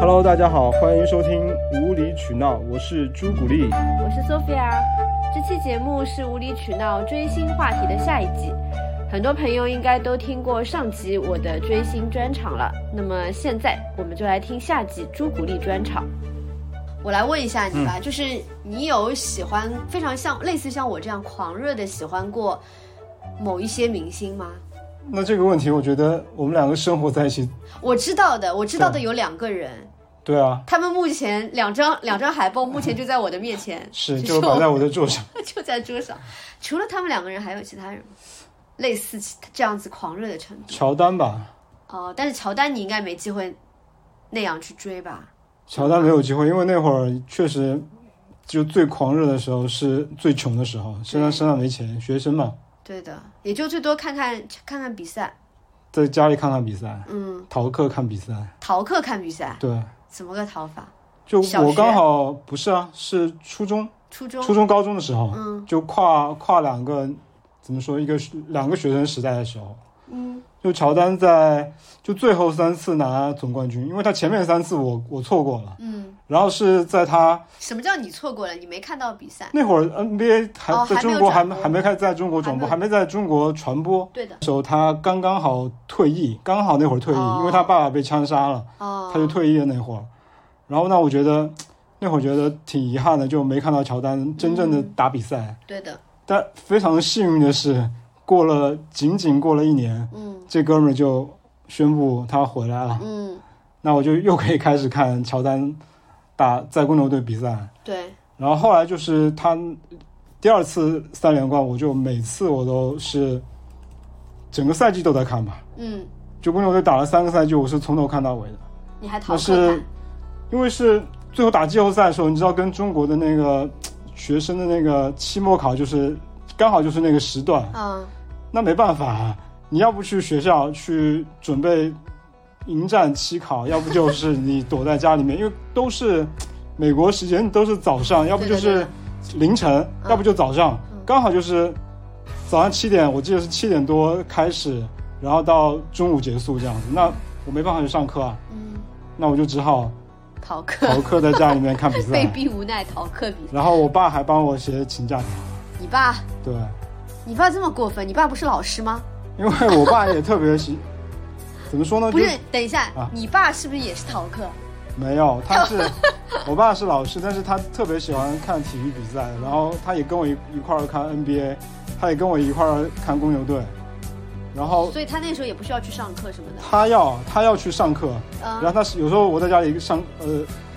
Hello，大家好，欢迎收听无理取闹，我是朱古力。我是 Sophia，这期节目是无理取闹追星话题的下一集。很多朋友应该都听过上集我的追星专场了，那么现在我们就来听下集朱古力专场。我来问一下你吧，就是你有喜欢非常像类似像我这样狂热的喜欢过某一些明星吗？那这个问题，我觉得我们两个生活在一起，我知道的，我知道的有两个人，对啊，他们目前两张两张海报目前就在我的面前，是就就摆在我的桌上。就在桌上。除了他们两个人，还有其他人吗？类似这样子狂热的程度？乔丹吧，哦，但是乔丹你应该没机会那样去追吧？乔丹没有机会，因为那会儿确实就最狂热的时候是最穷的时候，身上身上没钱，学生嘛，对的，也就最多看看看看比赛，在家里看看比赛，嗯，逃课看比赛，逃课看比赛，对，怎么个逃法？就我刚好不是啊，是初中。初中，初中、高中的时候，嗯就跨跨两个怎么说一个两个学生时代的时候，嗯，就乔丹在就最后三次拿总冠军，因为他前面三次我我错过了，嗯，然后是在他什么叫你错过了？你没看到比赛？那会儿 NBA 还、在中国还还没开在中国转播，还还没在中国传播。对的，时候他刚刚好退役，刚好那会儿退役，哦因为他爸爸被枪杀了，哦，他就退役了那会儿。然后呢，我觉得那会儿觉得挺遗憾的，就没看到乔丹真正的打比赛。对的，但非常幸运的是，过了仅仅过了一年，嗯这哥们儿就宣布他回来了。嗯，那我就又可以开始看乔丹打在公牛队比赛。对，然后后来就是他第二次三连冠，我就每次我都是整个赛季都在看吧。嗯，就公牛队打了三个赛季，我是从头看到尾的。你还逃是？因为是最后打季后赛的时候，你知道跟中国的那个学生的那个期末考就是刚好就是那个时段，嗯，那没办法，啊你要不去学校去准备迎战期考，要不就是 你躲在家里面，因为都是美国时间都是早上，要不就是凌晨，嗯。要不就早上，嗯。刚好就是早上七点，我记得是七点多开始，然后到中午结束这样子。那我没办法去上课啊，嗯，那我就只好逃课，逃课在家里面看比赛。被。逼无奈逃课比赛。然后我爸还帮我写请假条，你爸，对，你爸这么过分？你爸不是老师吗？因为我爸也特别喜，怎么说呢？不是，等一下啊，你爸是不是也是逃课？没有，他是 我爸是老师，但是他特别喜欢看体育比赛，然后他也跟我一一块儿看 NBA，他也跟我一块儿看公牛队，然后所以他那时候也不需要去上课什么的。他要他要去上课，然后嗯，他是有时候我在家里上，呃，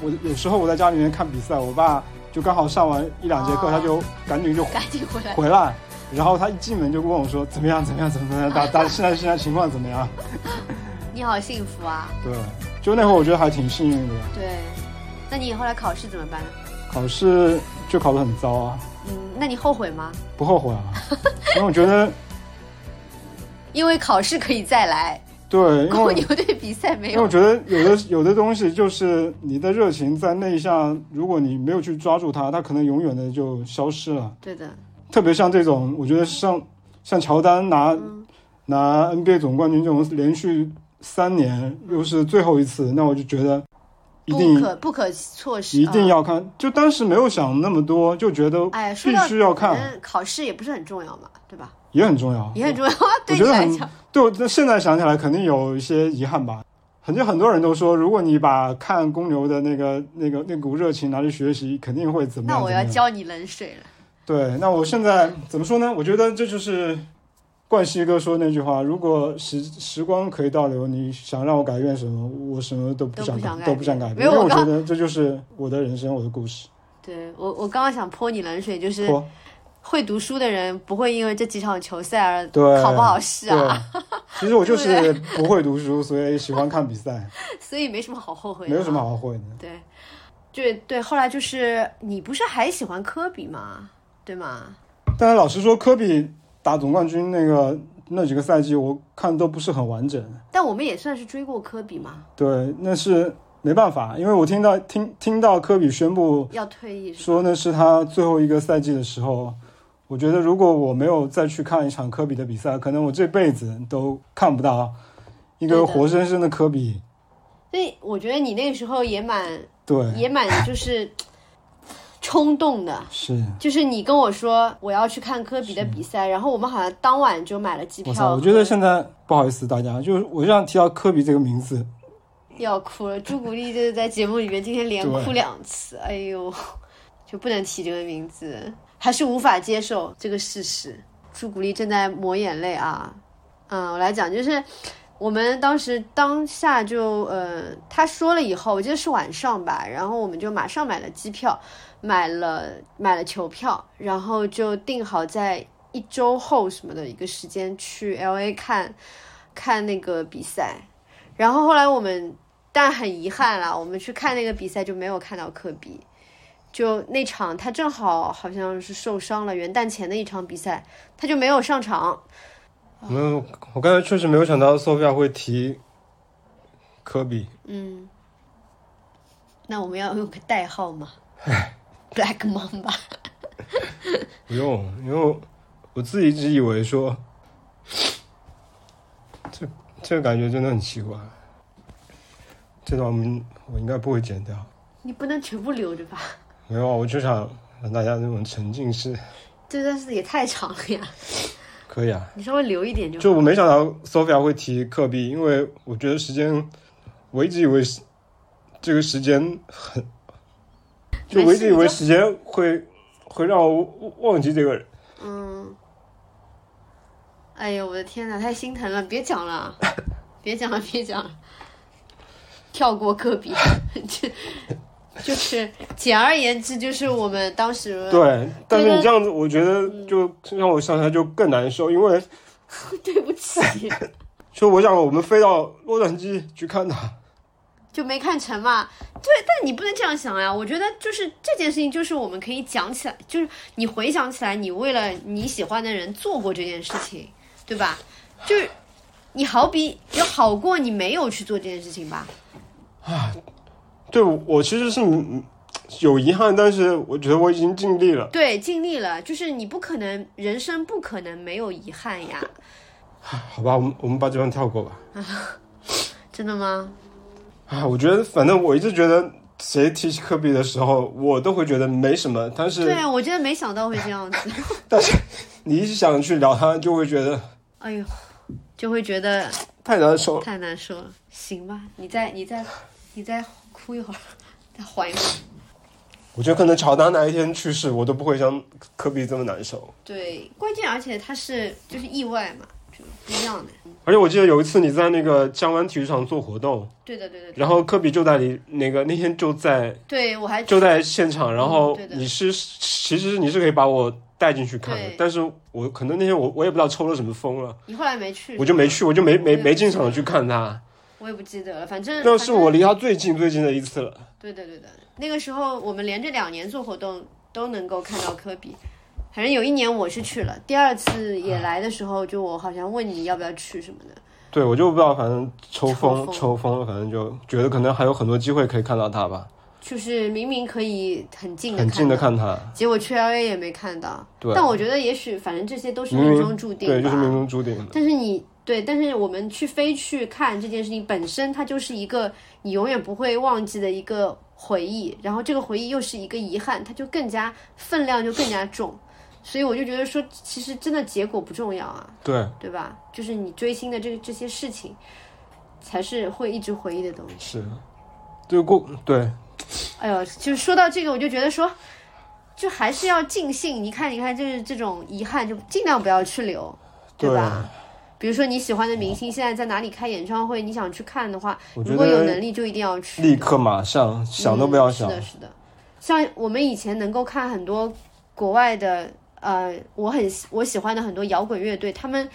我有时候我在家里面看比赛，我爸就刚好上完一两节课，哦他就赶紧就赶紧回来。回来，然后他一进门就问我说怎么样怎么样怎么样打打现在现在情况怎么样？你好幸福啊！对，就那会儿我觉得还挺幸运的，对，那你以后来考试怎么办呢？考试就考得很糟啊，嗯，那你后悔吗？不后悔啊，因为我觉得因为考试可以再来，对，因公为牛队比赛没有因为我。觉得有的有的东西就是你的热情在那一下，如果你没有去抓住它，它可能永远的就消失了。对的，特别像这种，我觉得像像乔丹拿、嗯拿 NBA 总冠军这种连续三年又是最后一次，那我就觉得一定不可不可错失，一定嗯。要看。就当时没有想那么多，就觉得哎，说必须要看，考试也不是很重要嘛，对吧？也很重要，也很重要，对你觉得很来讲，对，我这现在想起来肯定有一些遗憾吧。很多很多人都说，如果你把看公牛的那个、那个、那股热情拿去学习，肯定会怎么样？那我要浇你冷水了。对，那我现在怎么说呢？我觉得这就是冠希哥说那句话：如果时时光可以倒流，你想让我改变什么，我什么都不想改，都不想改因为我觉得这就是我的人生，我的故事。对我，我刚刚想泼你冷水，就是会读书的人不会因为这几场球赛而对，考不好试啊，其实我就是不会读书，所以喜欢看比赛，所以没什么好后悔的。没有什么。好后悔的。对，对对，后来就是你不是还喜欢科比吗？对吗？但是老实说，科比打总冠军那个那几个赛季，我看都不是很完整。但我们也算是追过科比嘛，对，那是没办法，因为我听到听听到科比宣布要退役？说那是他最后一个赛季的时候，我觉得如果我没有再去看一场科比的比赛，可能我这辈子都看不到一个活生生的科比所以我觉得你那个时候也蛮对，也蛮就是冲动的，是。就是你跟我说我要去看科比的比赛，然后我们好像当晚就买了机！票。我觉得现在不好意思大家，就是我这样提到科比这个名字，要哭了。朱古力就是在节目里面今天连哭两次，哎呦，就不能提这个名字，还是无法接受这个事实。朱古力正在抹眼泪啊，嗯，我来讲，就是我们当时当下就呃，他说了以后，我记得是晚上吧，然后我们就马上买了机票，买了买了球票，然后就定好在一周后什么的一个时间去 L A 看看那个比赛。然后后来我们，但很遗憾啦，我们去看那个比赛就没有看到科比。就那场他正好好像是受伤了，元旦前的一场比赛，他就没有上场。没有，我刚才确实没有想到 Sophia 会提科比。嗯，那我们要用个代号吗 ？Black Mamba。不用，因为我我自己一直以为说，这这个感觉真的很奇怪。这段我们我应该不会剪掉。你不能全部留着吧？没有啊，我就想让大家那种沉浸式。这段是也太长了呀，可以啊，你稍微留一点就好。就我没想到 Sophia 会提科比，因为我觉得时间，我一直以为是这个时间很，就我一直以为时间会会让我忘记这个人。嗯，哎呦我的天哪，太心疼了！别讲了，别讲了，别讲了，跳过科比，就就是简而言之，就是我们当时对，但是你这样子，我觉得就让我想起来就更难受，因为 对不起，就我想我们飞到洛杉矶去看他，就没看成嘛。对，但你不能这样想呀。我觉得就是这件事情，就是我们可以讲起来，就是你回想起来，你为了你喜欢的人做过这件事情，对吧？就是你好比有好过你没有去做这件事情吧。啊对我其实是嗯有遗憾，但是我觉得我已经尽力了。对，尽力了，就是你不可能，人生不可能没有遗憾呀。好吧，我们我们把这段跳过吧。真的吗？啊，我觉得反正我一直觉得谁提起科比的时候，我都会觉得没什么，但是对啊，我真的没想到会这样子。但是你一直想去聊他，就会觉得哎呦，就会觉得太难受了。太难受了。行吧，你再你再你再哭一会儿，再缓一会儿。我觉得可能乔丹哪一天去世，我都不会像科比这么难受。对，关键而且他是就是意外嘛，就不一样的。而且我记得有一次你在那个江湾体育场做活动，对的对的。然后科比就在你那个那天就在对我还就在现场，然后你是其实你是可以把我带进去看的，但是我可能那天我我也不知道抽了什么风了，你后来没去，我就没去，我就没没没进场去看他。我也不记得了，反正那是我离他最近最近的一次了。对的对的，那个时候我们连着两年做活动都能够看到科比。反正有一年我是去了，第二次也来的时候，就我好像问你要不要去什么的。对，我就不知道，反正抽抽风风抽风了，反正就觉得可能还有很多机会可以看到他吧，就是明明可以很近的很近的看他。结果去 L A 也没看到。对，但我觉得也许反正这些都是命中注定吧。对，就是命中注定的。但是你对，但是我们去飞去看这件事情本身，它就是一个你永远不会忘记的一个回忆，然后这个回忆又是一个遗憾，它就更加分量就更加重。所以我就觉得说，其实真的结果不重要啊，对，对吧？就是你追星的这这些事情，才是会一直回忆的东西。是，对过对哎呦，就是说到这个，我就觉得说，就还是要尽兴。你看，你看，就是这种遗憾，就尽量不要去留，对吧？比如说你喜欢的明星现在在哪里开演唱会，你想去看的话，如果有能力就一定要去，立刻马上想都不要想嗯。是的，是的。像我们以前能够看很多国外的，呃，我很我喜欢的很多摇滚乐队，他们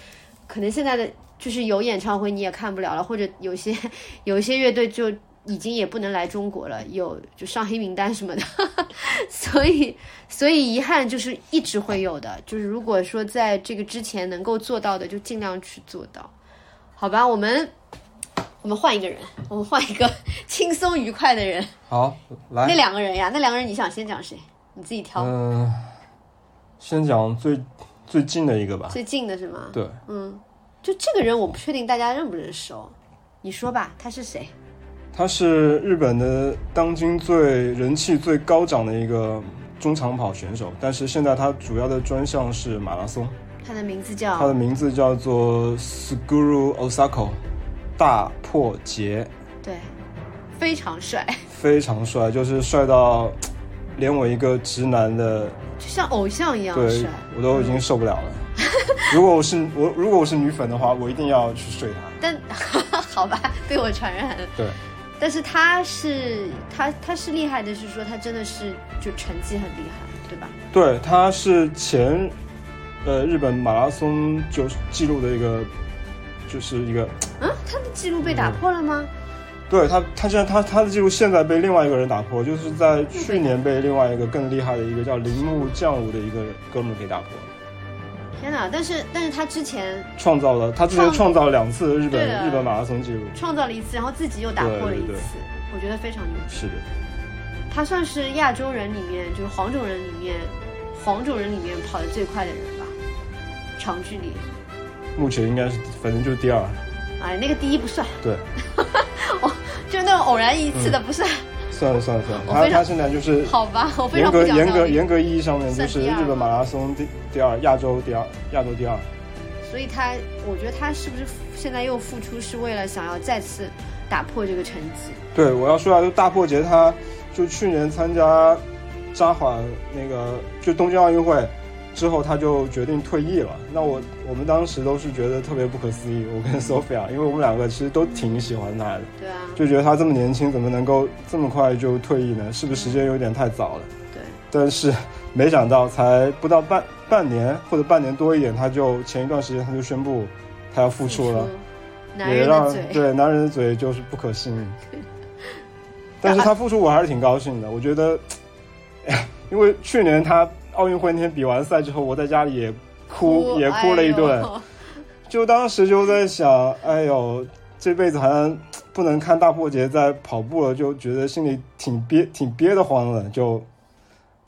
可能现在的就是有演唱会你也看不了了，或者有些 有一些乐队就已经也不能来中国了，有就上黑名单什么的，所以所以遗憾就是一直会有的，就是如果说在这个之前能够做到的，就尽量去做到，好吧？我们我们换一个人，我们换一个轻松愉快的人。好，来那，两个人呀，那两个人你想先讲谁？你自己挑。嗯，先讲最最近的一个吧。最近的是吗？对，嗯，就这个人我不确定大家认不认识哦。你说吧，他是谁？他是日本的当今最人气最高涨的一个中长跑选手，但是现在他主要的专项是马拉松。他的名字叫他的名字叫做 Suguru Osako，大破节，对，非常帅，非常帅，就是帅到连我一个直男的就像偶像一样对帅。我都已经受不了了。如果我是我，如果我是女粉的话，我一定要去睡他。但 好吧，被我传染了。对，但是他是他他是厉害的，是说他真的是就成绩很厉害，对吧？对，他是前呃日本马拉松就记录的一个，就是一个嗯，他的记录被打破了吗？对他，他现在他他的记录现在被另外一个人打破，就是在去年被另外一个更厉害的一个叫铃木降武的一个哥们儿给打破了，天哪！但是但是他之前创造了他之前创创造了两次日本日本马拉松记录，创造了一次，然后自己又打破了一对对对次，我觉得非常牛逼。是的，他算是亚洲人里面，就是黄种人里面，黄种人里面跑得最快的人吧，长距离。目前应该是反正就是第二，哎，那个第一不算，对，就是那种偶然一次的不算。算了算了算了，他他现在就是好吧，我非常严格严格。严格意义上面就是日本马拉松第第二，亚洲第二，亚洲第二。所以他，我觉得他是不是现在又复出，是为了想要再次打破这个成绩？对，我要说啊，就大破节，他就去年参加札幌那个就东京奥运会之后，他就决定退役了。那我我们当时都是觉得特别不可思议，我跟 Sophia，因为我们两个其实都挺喜欢他的，对啊，就觉得他这么年轻，怎么能够这么快就退役呢？是不是时间有点太早了？对，但是没想到才不到半半年或者半年多一点，他就前一段时间他就宣布他要复出了。男也让人的嘴，对男人的嘴就是不可信。但是他复出，我还是挺高兴的。我觉得，因为去年他奥运会那天比完赛之后，我在家里也哭，也哭了一顿。哎 就当时就在想，哎呦，这辈子好像不能看大破节在跑步了，就觉得心里挺憋、挺憋得慌的，就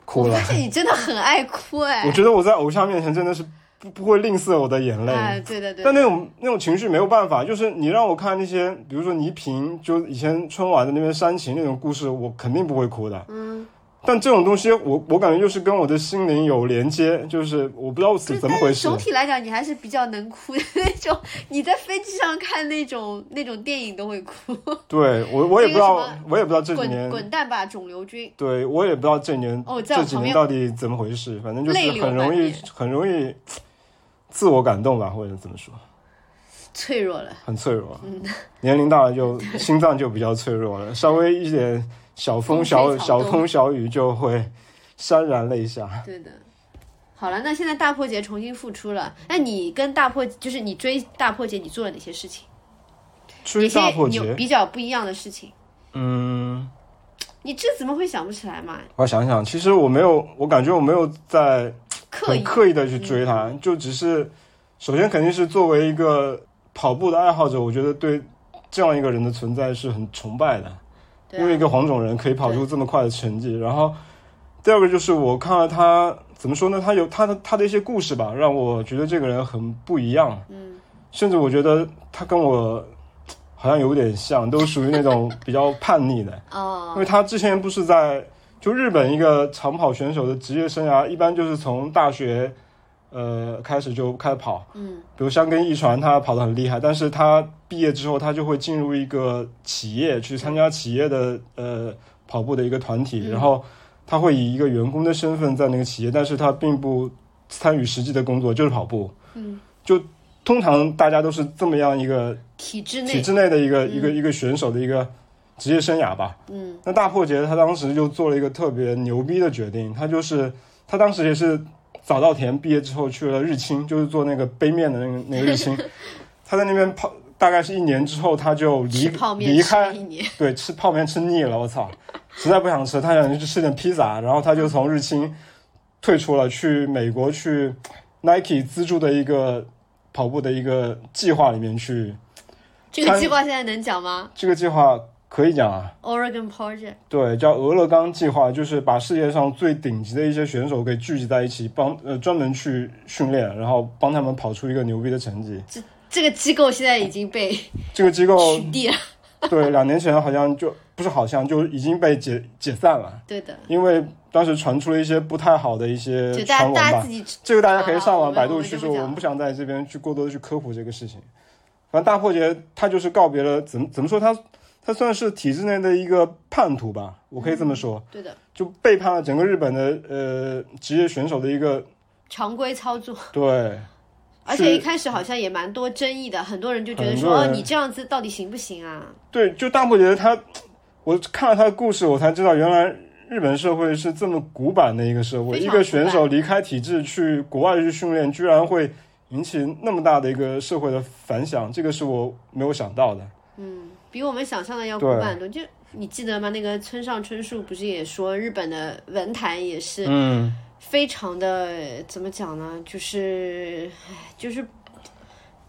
哭了我发。现你真的很爱哭哎。我觉得我在偶像面前真的是不不会吝啬我的眼泪。哎，对对对。但那种那种情绪没有办法，就是你让我看那些，比如说倪萍，就以前春晚的那边煽情那种故事，我肯定不会哭的。嗯，但这种东西我，我感觉就是跟我的心灵有连接，就是我不知道是怎么回事总。体来讲，你还是比较能哭的那种。你在飞机上看那种 那种电影都会哭。对我，我也不知道我也不知道这几年，滚蛋吧，肿瘤君！对我也不知道这年、哦在这几年到底怎么回事，反正就是很容易很容易自我感动吧，或者怎么说，脆弱了。很脆弱。嗯年龄大了就心脏就比较脆弱了，稍微一点小风风小小风小雨就会潸然泪下。对的。好了，那现在大破节重新复出了，那你跟大破就是你追大破节，你做了哪些事情？追大破有，比较不一样的事情？嗯，你这怎么会想不起来嘛？我想想，其实我没有，我感觉我没有在刻意刻意的去追他，就只是首先肯定是作为一个跑步的爱好者，我觉得对这样一个人的存在是很崇拜的。因为一个黄种人可以跑出这么快的成绩。然后第二个就是我看了他怎么说呢？他有他的他的一些故事吧，让我觉得这个人很不一样。嗯，甚至我觉得他跟我好像有点像，都属于那种比较叛逆的哦。因哦，为他之前不是在就日本一个长跑选手的职业生涯，一般就是从大学呃开始就开始跑。嗯。比如像跟一传，他跑得很厉害，但是他毕业之后，他就会进入一个企业去参加企业的呃跑步的一个团体，嗯。然后他会以一个员工的身份在那个企业，但是他并不参与实际的工作，就是跑步。嗯，就通常大家都是这么样一个体制内，体制内的一个、嗯。一个一个选手的一个职业生涯吧。嗯。那大破节他当时就做了一个特别牛逼的决定，他就是他当时也是早稻田毕业之后去了日清，就是做那个杯面的那个那个日清，他在那边泡大概是一年之后他就离离开对，吃泡面吃腻了，我操，实在不想吃，他想去吃点披萨，然后他就从日清退出了，去美国去 Nike 资助的一个跑步的一个计划里面去。这个计划现在能讲吗？这个计划可以讲啊，？Oregon Project，对，叫俄勒冈计划，就是把世界上最顶级的一些选手给聚集在一起，帮呃专门去训练，然后帮他们跑出一个牛逼的成绩。这这个机构现在已经被这个机构取缔了。对，两年前好像就不是好像就已经被解解散了，对的，因为当时传出了一些不太好的一些大传闻吧这个大家可以上网百度去说，我们不讲我们不想在这边去过多的去科普这个事情。反正大破节他就是告别了，怎么怎么说他他算是体制内的一个叛徒吧，我可以这么说，对的，就背叛了整个日本的呃职业选手的一个常规操作。对。而且一开始好像也蛮多争议的，很多人就觉得说，你这样子到底行不行啊？对，就大部觉得他，我看了他的故事，我才知道原来日本社会是这么古板的一个社会，一个选手离开体制去国外去训练，居然会引起那么大的一个社会的反响，这个是我没有想到的。嗯，比我们想象的要古板多。就你记得吗？那个村上春树不是也说，日本的文坛也是嗯，非常的怎么讲呢？就是，唉就是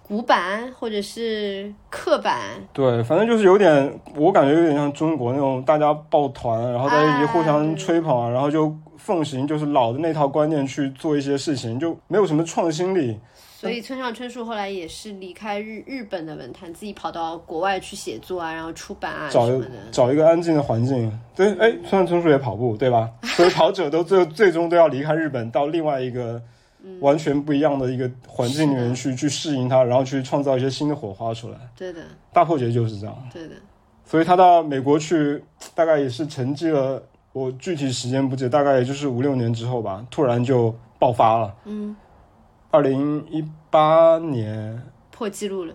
古板或者是刻板，对，反正就是有点，我感觉有点像中国那种大家抱团，然后在一起互相吹捧啊，然后就奉行就是老的那套观念去做一些事情，就没有什么创新力。所以村上春树后来也是离开日日本的文坛，自己跑到国外去写作啊，然后出版啊什找么的。找一个安静的环境。对，哎，村上春树也跑步，对吧？所以跑者都最最终都要离开日本，到另外一个完全不一样的一个环境里面去去适应它，然后去创造一些新的火花出来。对的，大破节就是这样，对的。所以他到美国去，大概也是沉寂了，我具体时间不记得，大概也就是五六年之后吧，突然就爆发了。嗯，二零一八年破纪录了。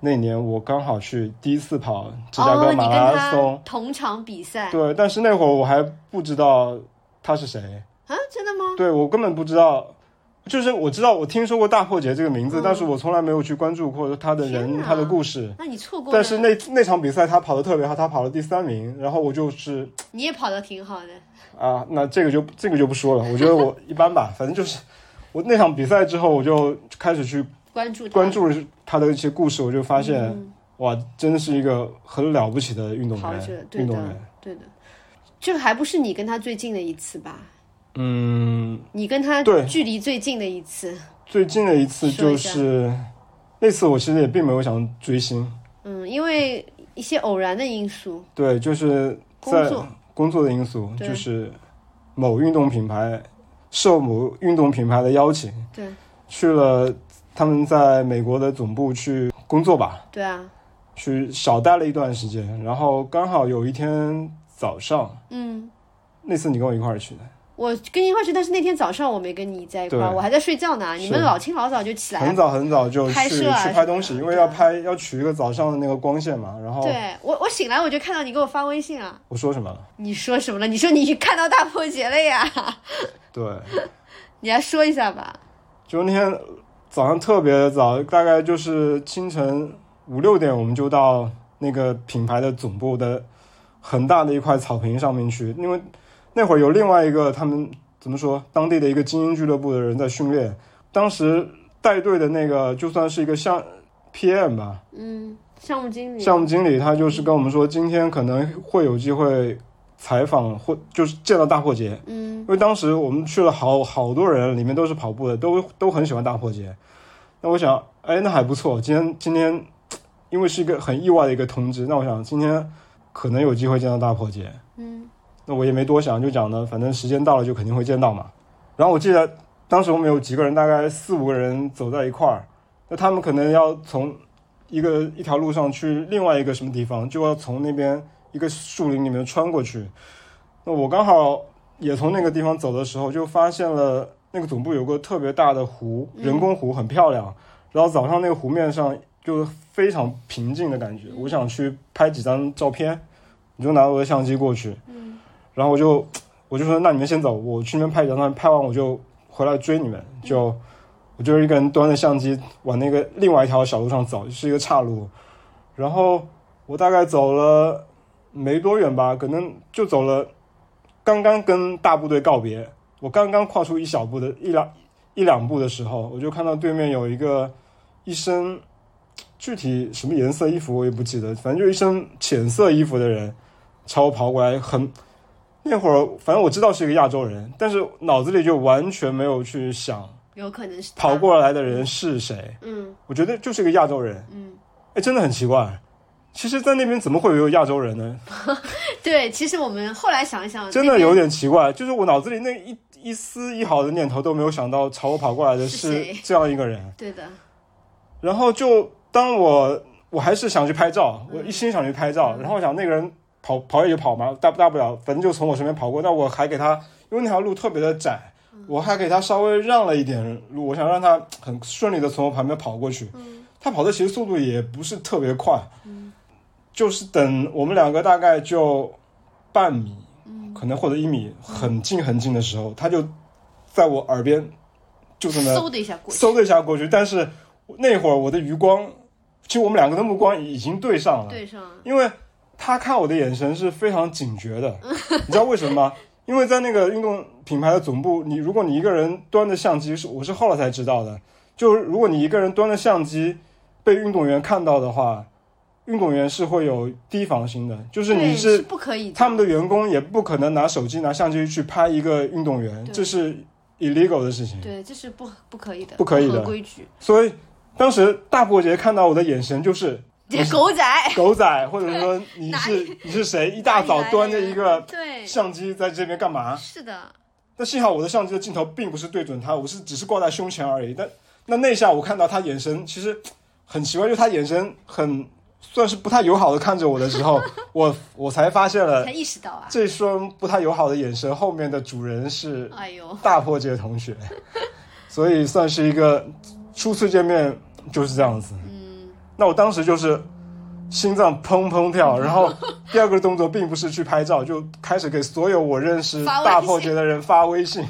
那年，我刚好去第一次跑芝加哥马拉他松。同场比赛对，但是那会儿我还不知道他是谁，啊？真的吗？对我根本不知道，就是我知道我听说过大破节这个名字，嗯但是我从来没有去关注过他的人、他的故事。那你错过了。但是那那场比赛他跑的特别好，他跑了第三名，然后我就是你也跑的挺好的。啊，那这个就这个就不说了，我觉得我一般吧，反正就是我那场比赛之后，我就开始去关注他。关注他的一些故事，我就发现、嗯。哇，真的是一个很了不起的运动员，运动员。对的。这还不是你跟他最近的一次吧？嗯，你跟他对。距离最近的一次，最近的一次就是那次，我其实也并没有想追星，嗯，因为一些偶然的因素，对，就是在工作。工作的因素，就是某运动品牌受某运动品牌的邀请，对。去了他们在美国的总部去工作吧，对啊，去少待了一段时间，然后刚好有一天早上，嗯，那次你跟我一块儿去的，我跟你一块去，但是那天早上我没跟你在一块儿，我还在睡觉呢。你们老清老早就起来了。很早很早就去拍摄啊去拍东西，因为要拍要取一个早上的那个光线嘛，然后对我，我醒来我就看到你给我发微信啊。我说什么了？你说什么了？你说你看到大破节了呀？对。你来说一下吧。就那天早上特别早，大概就是清晨五六点，我们就到那个品牌的总部的很大的一块草坪上面去，因为那会儿有另外一个他们怎么说，当地的一个精英俱乐部的人在训练，当时带队的那个就算是一个项 PM 吧，嗯，项目经理。项目经理，他就是跟我们说，今天可能会有机会采访或就是见到大破节，嗯因为当时我们去了好好多人，里面都是跑步的，都都很喜欢大破节。那我想，哎，那还不错。今天今天，因为是一个很意外的一个通知，那我想今天可能有机会见到大破节。那我也没多想，就讲呢，反正时间到了就肯定会见到嘛。然后我记得当时我们有几个人，大概四五个人走在一块儿，那他们可能要从一个一条路上去另外一个什么地方，就要从那边一个树林里面穿过去。那我刚好也从那个地方走的时候，就发现了那个总部有个特别大的湖，人工湖，很漂亮。然后早上那个湖面上就非常平静的感觉，我想去拍几张照片，我就拿我的相机过去。然后我就我就说那你们先走，我去那边拍几张照片，拍完我就回来追你们。就我就是一个人端着相机往那个另外一条小路上走，是一个岔路。然后我大概走了没多远吧，可能就走了，刚刚跟大部队告别，我刚刚跨出一小步的一两一两步的时候，我就看到对面有一个一身具体什么颜色衣服我也不记得，反正就一身浅色衣服的人朝我跑过来，很那会儿反正我知道是一个亚洲人，但是脑子里就完全没有去想有可能是跑。过来的人是谁，嗯我觉得就是一个亚洲人，嗯哎，真的很奇怪。其实，在那边怎么会有亚洲人呢？对，其实我们后来想一想，真的有点奇怪，就是我脑子里那一一丝一毫的念头都没有想到朝我跑过来的是这样一个人。对的。然后就当我我还是想去拍照，我一心想去拍照，然后我想那个人跑跑也就跑嘛，大不大不了，反正就从我身边跑过，但我还给他，因为那条路特别的窄，我还给他稍微让了一点路，我想让他很顺利的从我旁边跑过去。他跑的其实速度也不是特别快。就是等我们两个大概就半米，可能或者一米，很近很近的时候，他就在我耳边就这么嗖的一下过去，嗖的一下过去。但是那会儿我的余光，其实我们两个的目光已经对上了，对上了。因为他看我的眼神是非常警觉的，你知道为什么吗？因为在那个运动品牌的总部，你如果你一个人端着相机，是我是后来才知道的，就是如果你一个人端着相机被运动员看到的话。运动员是会有提防心的，就是你是不可以，他们的员工也不可能拿手机、拿相机去拍一个运动员，这是 illegal 的事情。对，这是不不可以的，不可以的规矩。所以当时大伯杰看到我的眼神就是 狗仔，狗仔，或者说你是 你是谁？一大早端着一个对相机在这边干嘛？是的。但幸好我的相机的镜头并不是对准他，我是只是挂在胸前而已。但那那下我看到他眼神其实很奇怪，就是他眼神很。算是不太友好的看着我的时候，我我才发现了，才意识到啊，这双不太友好的眼神后面的主人是哎呦大破戒同学，所以算是一个初次见面就是这样子。嗯，那我当时就是心脏砰砰跳，然后第二个动作并不是去拍照，就开始给所有我认识大破节的人发微信，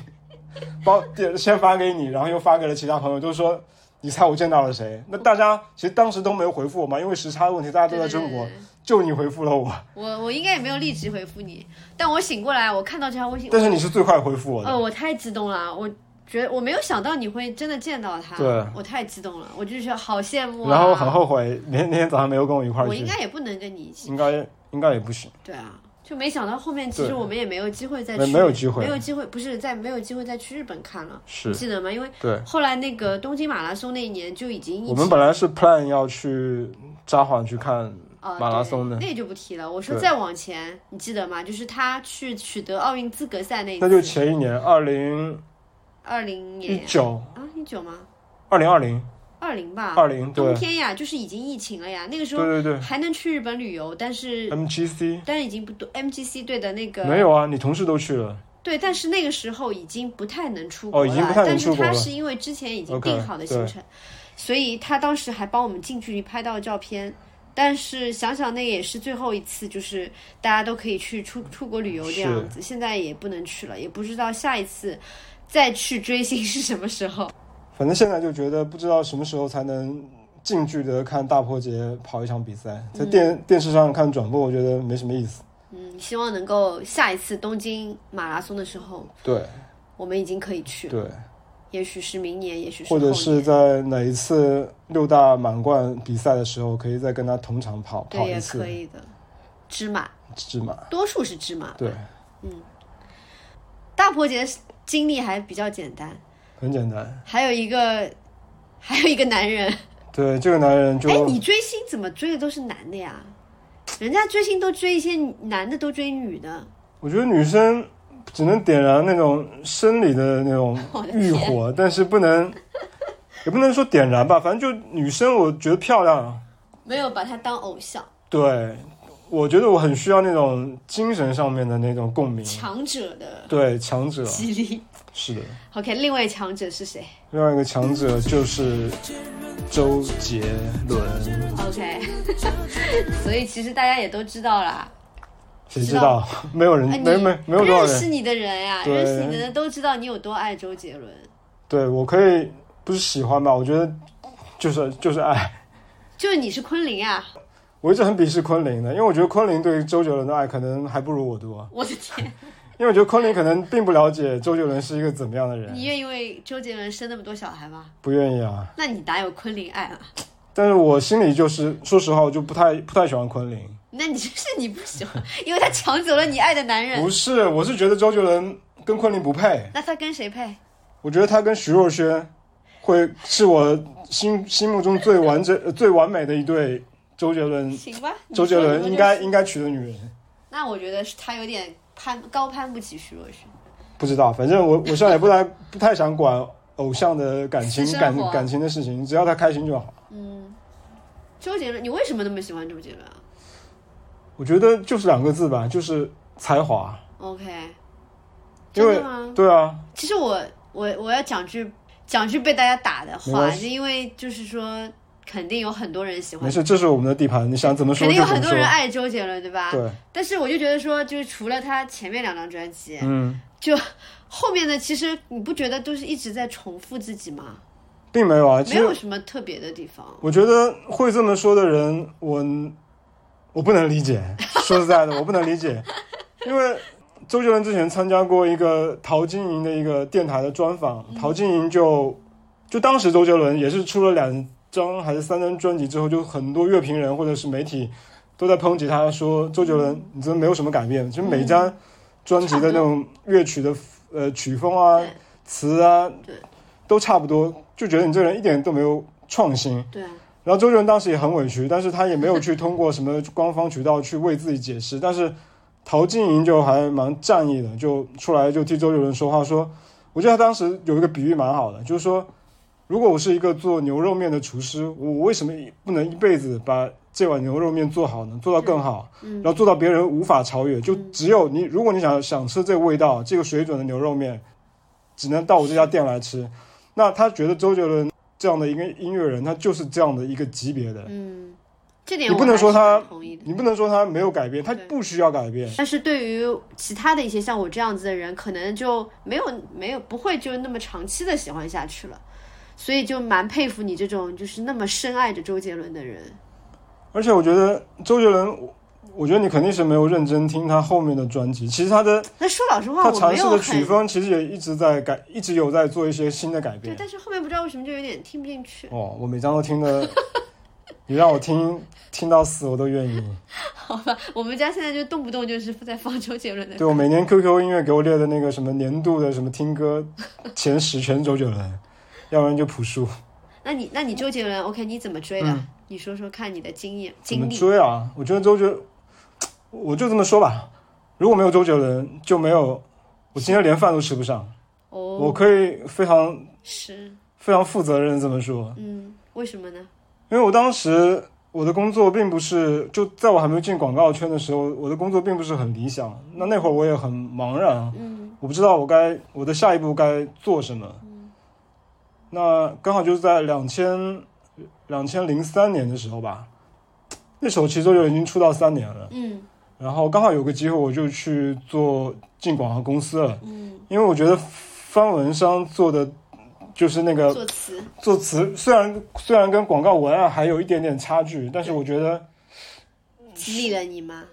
包先发给你，然后又发给了其他朋友，都说。你猜我见到了谁？那大家其实当时都没有回复我嘛，因为时差的问题，大家都在中国，就你回复了我。我我应该也没有立即回复你，但我醒过来，我看到这条微信。但是你是最快回复我的。哦，我太激动了，我觉得我没有想到你会真的见到他。对，我太激动了，我就是好羡慕。然后很后悔，那那天早上没有跟我一块儿去。我应该也不能跟你一起。应该应该也不行。对啊。就没想到后面，其实我们也没有机会再去，没有机会，没有机会，不是在没有机会再去日本看了，是记得吗？因为对后来那个东京马拉松那一年就已经，我们本来是 plan 要去札幌去看马拉松的，那就不提了。我说再往前，你记得吗？就是他去取得奥运资格赛那，那就前一年，二零二零年一九啊，一九吗？二零二零。二零吧，二零冬天呀，就是已经疫情了呀。那个时候对对对，还能去日本旅游，但是 MGC，但是已经不多。MGC 对的那个没有啊，你同事都去了。对，但是那个时候已经不太能出国了。哦，已经不太能出国了。但是他是因为之前已经定好的行程，所以他当时还帮我们近距离拍到了照片。但是想想那也是最后一次，就是大家都可以去出出国旅游这样子。现在也不能去了，也不知道下一次再去追星是什么时候。反正现在就觉得不知道什么时候才能近距离的看大破节跑一场比赛，在电电视上看转播，我觉得没什么意思。嗯，希望能够下一次东京马拉松的时候，对，我们已经可以去。对，也许是明年，也许是或者是在哪一次六大满贯比赛的时候，可以再跟他同场跑跑一次。可以的，芝麻，芝麻，多数是芝麻。对，嗯，大破节经历还比较简单。很简单，还有一个，还有一个男人。对，这个男人就……哎，你追星怎么追的都是男的呀？人家追星都追一些男的，都追女的。我觉得女生只能点燃那种生理的那种 欲火，但是不能，也不能说点燃吧，反正就女生，我觉得漂亮。没有把她当偶像。对，我觉得我很需要那种精神上面的那种共鸣，强者的对强者激励。是的，OK，另外强者是谁？另外一个强者就是周杰伦。OK，所以其实大家也都知道啦。谁知道？没有人，没没没有多少人认识你的人呀，认识你的人都知道你有多爱周杰伦。对我可以不是喜欢吧？我觉得就是就是爱。就是你是昆凌啊？我一直很鄙视昆凌的，因为我觉得昆凌对于周杰伦的爱可能还不如我多。我的天！因为我觉得昆凌可能并不了解周杰伦是一个怎么样的人。你愿意为周杰伦生那么多小孩吗？不愿意啊。那你哪有昆凌爱啊？但是我心里就是，说实话，我就不太不太喜欢昆凌。那你就是你不喜欢，因为他抢走了你爱的男人。不是，我是觉得周杰伦跟昆凌不配。那他跟谁配？我觉得他跟徐若瑄，会是我心心目中最完整、最完美的一对周杰伦，行吧，周杰伦应该应该娶的女人。那我觉得是他有点攀高攀不起徐若瑄。不知道，反正我我现在也不太 不太想管偶像的感情感感情的事情，只要他开心就好。嗯，周杰伦，你为什么那么喜欢周杰伦啊我觉得就是两个字吧，就是才华。？OK，因为真的吗？对啊，其实我我我要讲句讲句被大家打的话，因为就是说，肯定有很多人喜欢，没事，这是我们的地盘，你想怎么说肯定有就怎么说。很多人爱周杰伦，对吧？对，但是我就觉得说，就是除了他前面两张专辑，嗯，就后面的其实你不觉得都是一直在重复自己吗？并没有啊。没有什么特别的地方。我觉得会这么说的人，我我不能理解。说实在的，我不能理解，因为周杰伦之前参加过一个陶晶莹的一个电台的专访，陶晶莹就就当时周杰伦也是出了两张还是三张专辑之后，就很多乐评人或者是媒体都在抨击他说周杰伦你真的没有什么改变，就每张专辑的那种乐曲的呃曲风啊、词啊对，都差不多，就觉得你这个人一点都没有创新。对啊，然后周杰伦当时也很委屈，但是他也没有去通过什么官方渠道去为自己解释。但是陶晶莹就还蛮仗义的，就出来就替周杰伦说话说，我觉得他当时有一个比喻蛮好的，就是说，如果我是一个做牛肉面的厨师，我我为什么不能一辈子把这碗牛肉面做好呢？做到更好，嗯然后做到别人无法超越。就只有你，如果你想想吃这个味道、这个水准的牛肉面，只能到我这家店来吃。那他觉得周杰伦这样的一个音乐人，他就是这样的一个级别的。嗯，这点你不能说他。你不能说他没有改变，他不需要改变。但是对于其他的一些像我这样子的人，可能就没有没有不会就那么长期的喜欢下去了，所以就蛮佩服你这种就是那么深爱着周杰伦的人。而且我觉得周杰伦，我我觉得你肯定是没有认真听他后面的专辑。其实他的那说老实话，他尝试的曲风其实也一直在改，一直有在做一些新的改变对，变。但是后面不知道为什么就有点听不进去。哦，我每张都听的，你让我听听到死我都愿意。好吧，我们家现在就动不动就是在放周杰伦的歌。对我每年 QQ 音乐给我列的那个什么年度的什么听歌前十全是周杰伦，要不然就朴树。那你那你周杰伦 OK？你怎么追的？嗯你说说看你的经验怎么经历。追啊？我觉得周杰，我就这么说吧，如果没有周杰伦，就没有我今天连饭都吃不上。哦，我可以非常是非常负责任地这么说，嗯，为什么呢？因为我当时我的工作并不是就在我还没有进广告圈的时候，我的工作并不是很理想。那那会儿我也很茫然，嗯我不知道我该我的下一步该做什么。那刚好就是在两千两千零三年的时候吧，那时候其实就已经出道三年了，嗯。然后刚好有个机会，我就去做进广告公司了，嗯，因为我觉得方文山做的就是那个作词。作词虽然虽然跟广告文案还有一点点差距，但是我觉得激励了你吗？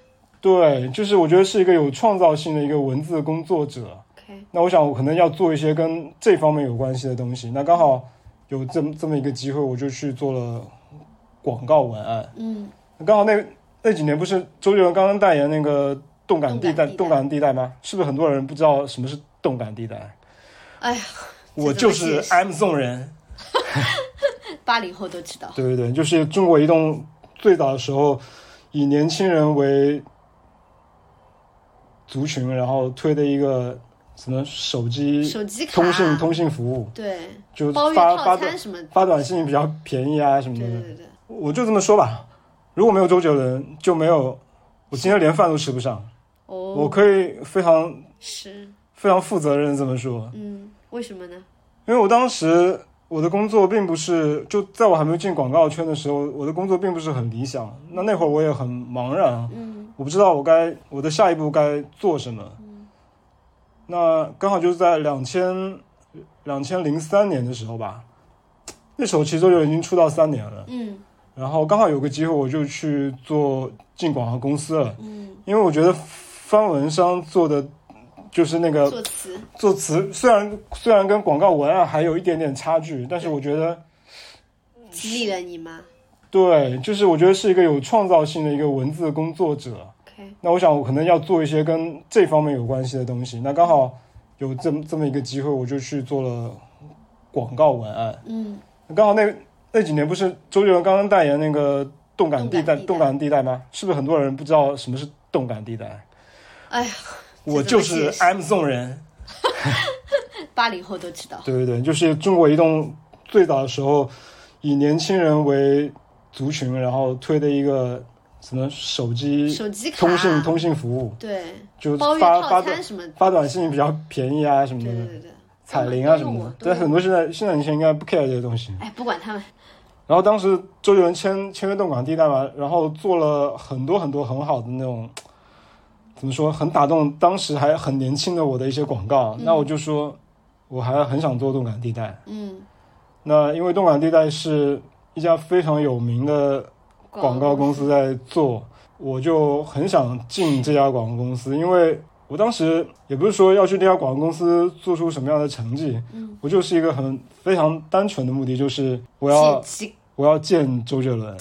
对，就是我觉得是一个有创造性的一个文字工作者。？OK，那我想我可能要做一些跟这方面有关系的东西。那刚好有这么这么一个机会，我就去做了广告文案。嗯，刚好那那几年不是周杰伦刚刚代言那个动感地带动感地带吗？是不是很多人不知道什么是动感地带？哎呀，我就是 M 送人。八零后都知道。对对对，就是中国移动最早的时候以年轻人为族群，然后推的一个什么手机手机卡、通信通信服务，对就发发短什么，发短信比较便宜啊什么的。对对对，我就这么说吧，如果没有周杰伦，就没有我今天连饭都吃不上。哦，我可以非常是非常负责任这么说，嗯，为什么呢？因为我当时我的工作并不是就在我还没有进广告圈的时候，我的工作并不是很理想。那那会儿我也很茫然，嗯我不知道我该我的下一步该做什么。那刚好就是在两千两千零三年的时候吧，那时候其实周杰伦已经出道三年了，嗯。然后刚好有个机会，我就去做进广告公司了，嗯，因为我觉得翻文山做的就是那个作词。作词，虽然虽然跟广告文案还有一点点差距，但是我觉得激励了你吗？对，就是我觉得是一个有创造性的一个文字工作者。？OK，那我想我可能要做一些跟这方面有关系的东西。那刚好有这么这么一个机会，我就去做了广告文案。嗯刚好那那几年不是周杰伦刚刚代言那个动感地带？动感地带吗？是不是很多人不知道什么是动感地带？哎呀，我就是 M Zone 人。八零后都知道。对对对，就是中国移动最早的时候以年轻人为族群，然后推的一个什么手机手机卡、通信通信服务，对就发发短什么，发短信比较便宜啊什么的，对对对对。彩铃啊什么的。都用过但很多现在现在年轻人应该不 care 这些东西。哎，不管他们，然后当时周杰伦签签约动感地带嘛，然后做了很多很多很好的那种，怎么说，很打动当时还很年轻的我的一些广告。那我就说，我还很想做动感地带。嗯，那因为动感地带是一家非常有名的广告公司。在做，我就很想进这家广告公司，因为我当时也不是说要去这家广告公司做出什么样的成绩，嗯，我就是一个很非常单纯的目的，就是我要我要见周杰伦，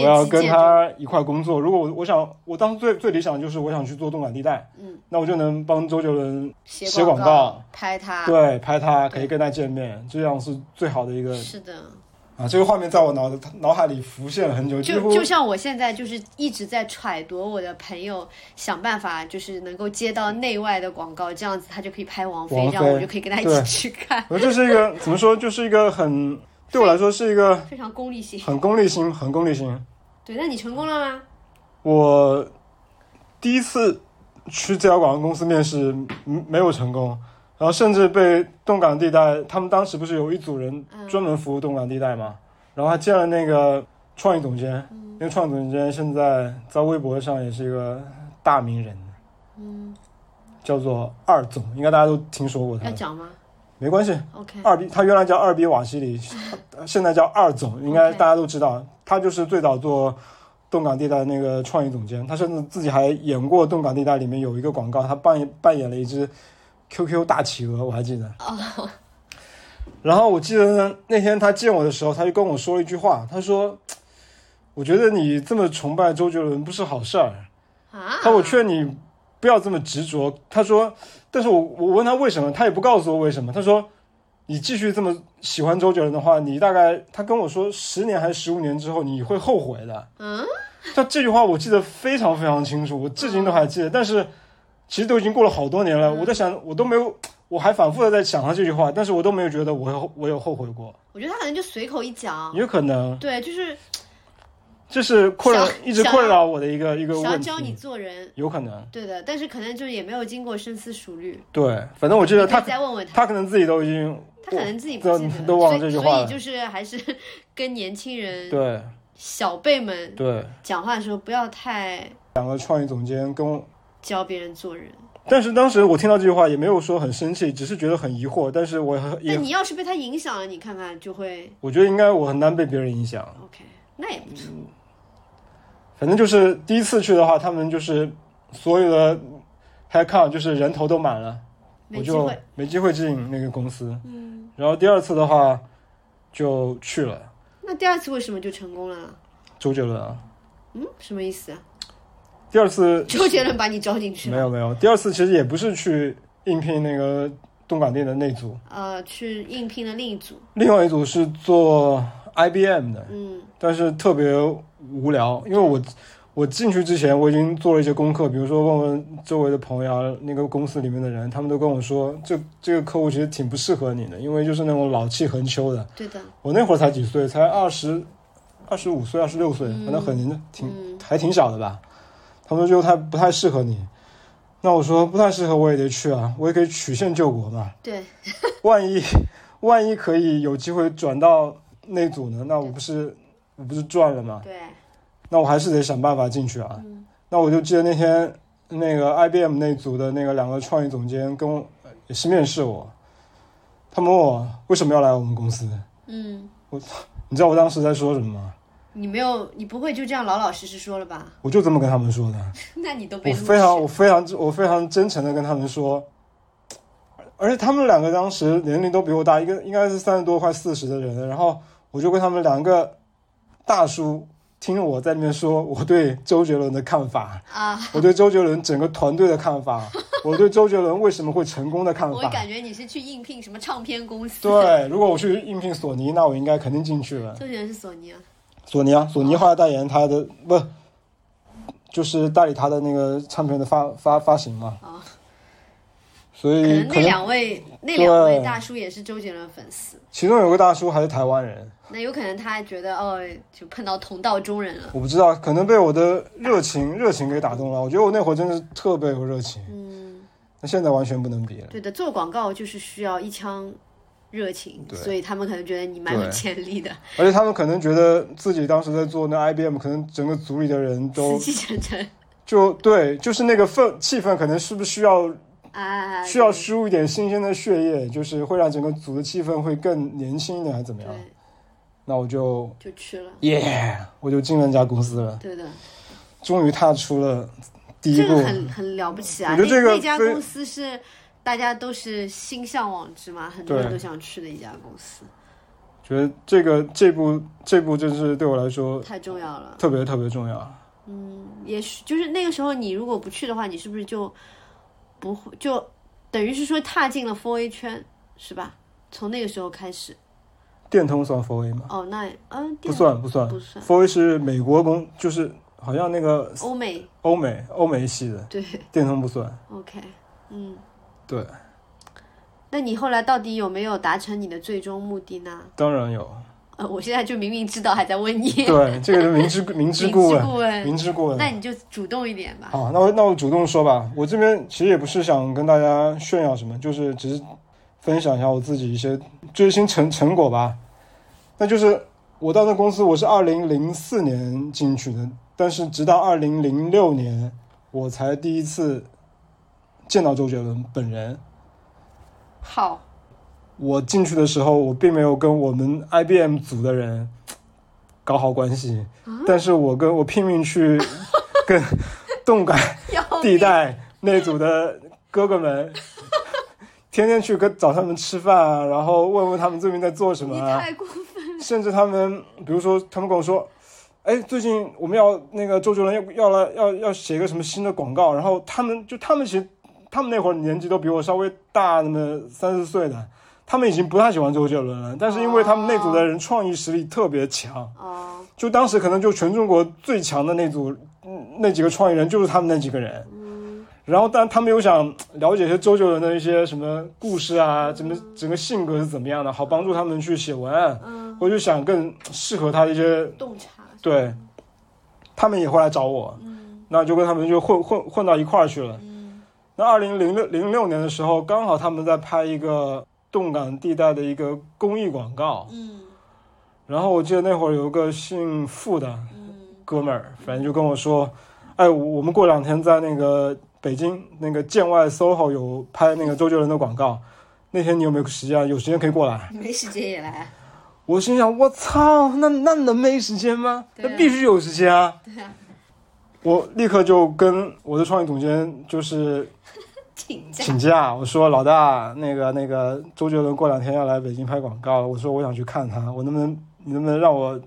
我要跟他一块工作。如果我我想，我当时最最理想的就是我想去做动感地带，嗯，那我就能帮周杰伦写写广告告，拍他，对拍他，可以跟他见面，这样是最好的一个是的，啊。这个画面在我脑脑海里浮现了很久，就就像我现在就是一直在揣度我的朋友，想办法就是能够接到内外的广告，这样子他就可以拍王菲，这样我就可以跟他一起去看，我这是一个怎么说，就是一个很 对我来说是一个非常功利性。很功利心，很功利心。对，那你成功了吗？我第一次去这家广告公司面试，嗯没有成功，然后甚至被动感地带，他们当时不是有一组人嗯专门服务动感地带嘛，然后还见了那个创意总监，嗯那个创意总监现在在微博上也是一个大名人，嗯，叫做二总，应该大家都听说过他，要讲吗没关系。？OK，二 B，他原来叫二 B 瓦西里，现在叫二总，应该大家都知道。他就是最早做动感地带那个创意总监，他甚至自己还演过动感地带里面有一个广告，他扮演扮演了一只 QQ 大企鹅，我还记得。哦，然后我记得呢，那天他见我的时候，他就跟我说了一句话，他说：“我觉得你这么崇拜周杰伦不是好事儿。”啊，他我劝你不要这么执着。他说，但是我我问他为什么，他也不告诉我为什么。他说，你继续这么喜欢周杰伦的话，你大概他跟我说十年还是十五年之后你会后悔的。嗯，他这句话我记得非常非常清楚，我至今都还记得。但是其实都已经过了好多年了，我在想，我都没有，我还反复的在想他这句话，但是我都没有觉得我有我有后悔过。我觉得他可能就随口一讲，有可能。对，就是这是困扰一直困扰我的一个一个想要问教你，做人，有可能。对的，但是可能就是也没有经过深思熟虑。对，反正我记得他再问问他，他可能自己都已经他可能自己不都记得，都忘了这句话所以就是还是跟年轻人、对。小辈们对，讲话的时候，不要太两个创意总监跟我，教别人做人。但是当时我听到这句话也没有说很生气，只是觉得很疑惑。但是我也那你要是被他影响了，你看看就会我觉得应该我很难被别人影响。OK，那也不错。反正就是第一次去的话，他们就是所有的 head count 就是人头都满了，我就没机会。没机会进那个公司。嗯，然后第二次的话就去了那第二次为什么就成功了？周杰伦啊。嗯，什么意思啊？第二次周杰伦把你招进去了？没有没有，第二次其实也不是去应聘那个动感店的那组，呃，去应聘了另一组。另外一组是做 IBM 的，嗯但是特别无聊，因为我我进去之前我已经做了一些功课，比如说问问周围的朋友啊，那个公司里面的人，他们都跟我说，这这个客户其实挺不适合你的，因为就是那种老气横秋的。对的。我那会儿才几岁，才二十二十五岁、二十六岁，反正很年挺嗯还挺小的吧。他们说就太不太适合你，那我说不太适合我也得去啊，我也可以曲线救国嘛。对，万一万一可以有机会转到那组呢？那我不是我不是赚了吗？对，那我还是得想办法进去啊。嗯那我就记得那天那个 IBM 那组的那个两个创意总监跟我也是面试我，他们问我为什么要来我们公司？嗯，我你知道我当时在说什么吗？你没有，你不会就这样老老实实说了吧？我就这么跟他们说的。那你都被录我非常我非常我非常真诚的跟他们说，而且他们两个当时年龄都比我大，一个应该是三十多快四十的人，然后我就跟他们两个大叔听我在那边说我对周杰伦的看法，啊！我对周杰伦整个团队的看法，我对周杰伦为什么会成功的看法。我感觉你是去应聘什么唱片公司？，对，如果我去应聘索尼，那我应该肯定进去了。周杰伦是索尼啊。索尼啊，索尼后来代言他的不，就是代理他的那个唱片的发发发行嘛。啊所以可能能那两位那两位大叔也是周杰伦粉丝，其中有个大叔还是台湾人，那有可能他还觉得哦，就碰到同道中人了。我不知道，可能被我的热情热情给打动了。我觉得我那会儿真的是特别有热情，嗯，那现在完全不能比了。对的，做广告就是需要一腔热情，所以他们可能觉得你蛮有潜力的，而且他们可能觉得自己当时在做那 IBM，可能整个组里的人都死气沉沉。就对，就是那个氛气氛，可能是不是需要啊，需要输入一点新鲜的血液，就是会让整个组的气氛会更年轻一点，还是怎么样？那我就就去了，耶我就进了那家公司了，对的，终于踏出了第一这步。个很很了不起啊！我觉得这个那那家公司是大家都是心向往之嘛，很多人都想去的一家公司，觉得这个这部这部真是对我来说太重要了。特别特别重要。嗯，也许就是那个时候，你如果不去的话，你是不是就不会就等于是说踏进了 Four A 圈，是吧？从那个时候开始，电通算 for A 吗？哦，那嗯，不电算不算不算 for A 是美国公，就是好像那个欧美欧美欧美系的，对电通不算。，OK，嗯，对，那你后来到底有没有达成你的最终目的呢？当然有。呃，我现在就明明知道，还在问你，对，这个是明知明知明故问，知故问，明知故问。那你就主动一点吧。好，那我那我主动说吧。我这边其实也不是想跟大家炫耀什么，就是只是分享一下我自己一些追星成成果吧。那就是我到那公司，我是二零零四年进去的，但是直到二零零六年，我才第一次见到周杰伦本人。好，我进去的时候，我并没有跟我们 IBM 组的人搞好关系，但是我跟我拼命去 跟动感地带那组的哥哥们，天天去跟找他们吃饭啊，然后问问他们最近在做什么你啊，太过分了，甚至他们，比如说他们跟我说，哎，最近我们要那个周杰伦要要来要要写一个什么新的广告，然后他们就他们其实他们那会儿年纪都比我稍微大那么三四岁的，他们已经不太喜欢周杰伦了，但是因为他们那组的人创意实力特别强，哦，就当时可能就全中国最强的那组，嗯，那几个创意人就是他们那几个人。然后，但他们又想了解一些周杰伦的一些什么故事啊，怎么整个性格是怎么样的，好帮助他们去写文案，嗯，我就想更适合他的一些。洞察，对，他们也会来找我，嗯那就跟他们就混混混到一块儿去了。嗯那二零零六零六年的时候，刚好他们在拍一个动感地带的一个公益广告，嗯然后我记得那会儿有一个姓傅的，嗯哥们儿，反正就跟我说，哎，我们过两天在那个北京那个建外 SOHO 有拍那个周杰伦的广告，那天你有没有时间啊？有时间可以过来。没时间也来，我心想，我操，那那能没时间吗？那必须有时间啊！对啊，我立刻就跟我的创意总监就是 请假，请假，我说老大，那个那个周杰伦过两天要来北京拍广告，我说我想去看他，我能不能你能不能让我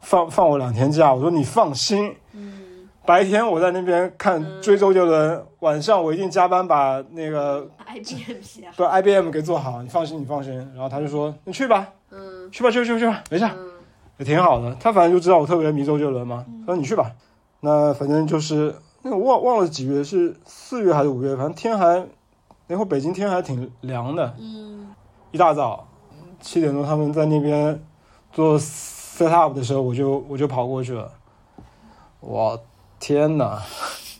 放放我两天假？我说你放心，嗯。白天我在那边看嗯。追周杰伦，晚上我一定加班把那个，IBM 写好，不 IBM 给做好，你放心，你放心。然后他就说你去吧，嗯。去吧，去吧去吧去吧，没事，嗯。也挺好的。他反正就知道我特别迷周杰伦嘛，他说你去吧。那反正就是那个忘忘了几月是四月还是五月，反正天还那会儿北京天还挺凉的，嗯，一大早七点多他们在那边做 set up 的时候，我就我就跑过去了。我天哪！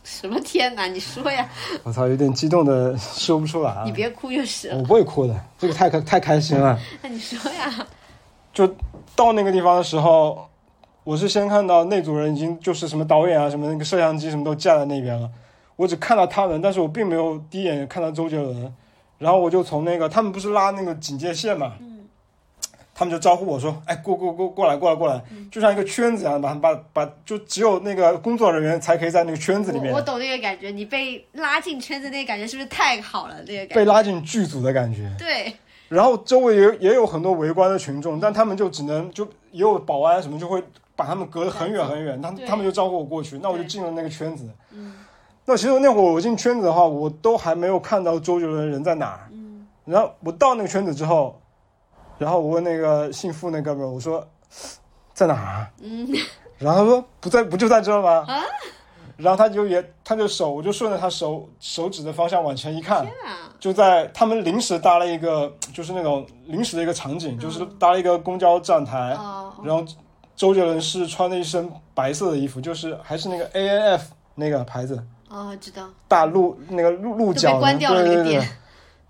什么天哪？你说呀，我操，有点激动的说不出来啊！你别哭就是了，我不会哭的，这个太开太开心了。那你说呀，就到那个地方的时候，我是先看到那组人已经就是什么导演啊、什么那个摄像机什么都架在那边了，我只看到他们，但是我并没有第一眼看到周杰伦。然后我就从那个他们不是拉那个警戒线嘛，嗯他们就招呼我说：“哎，过过过过来过来过来，就像一个圈子一样，把把把，就只有那个工作人员才可以在那个圈子里面我我懂那个感觉，你被拉进圈子那个感觉是不是太好了？那个感被，拉进剧组的感觉。”对，然后周围也也有很多围观的群众，但他们就只能就也有保安什么就会把他们隔得很远很远，他对。他们就招呼我过去，那我就进了那个圈子。嗯。那其实那会儿我进圈子的话，我都还没有看到周杰伦人在哪儿。嗯。然后我到那个圈子之后，然后我问那个姓付那哥们儿，我说在哪儿？嗯，然后他说不在，不就在这儿吗？啊，然后他就也他就手，我就顺着他手手指的方向往前一看，就在他们临时搭了一个，就是那种临时的一个场景，就是搭了一个公交站台，然后周杰伦是穿了一身白色的衣服，就是还是那个 A N F 那个牌子。哦，知道。大鹿那个鹿鹿角，对对对，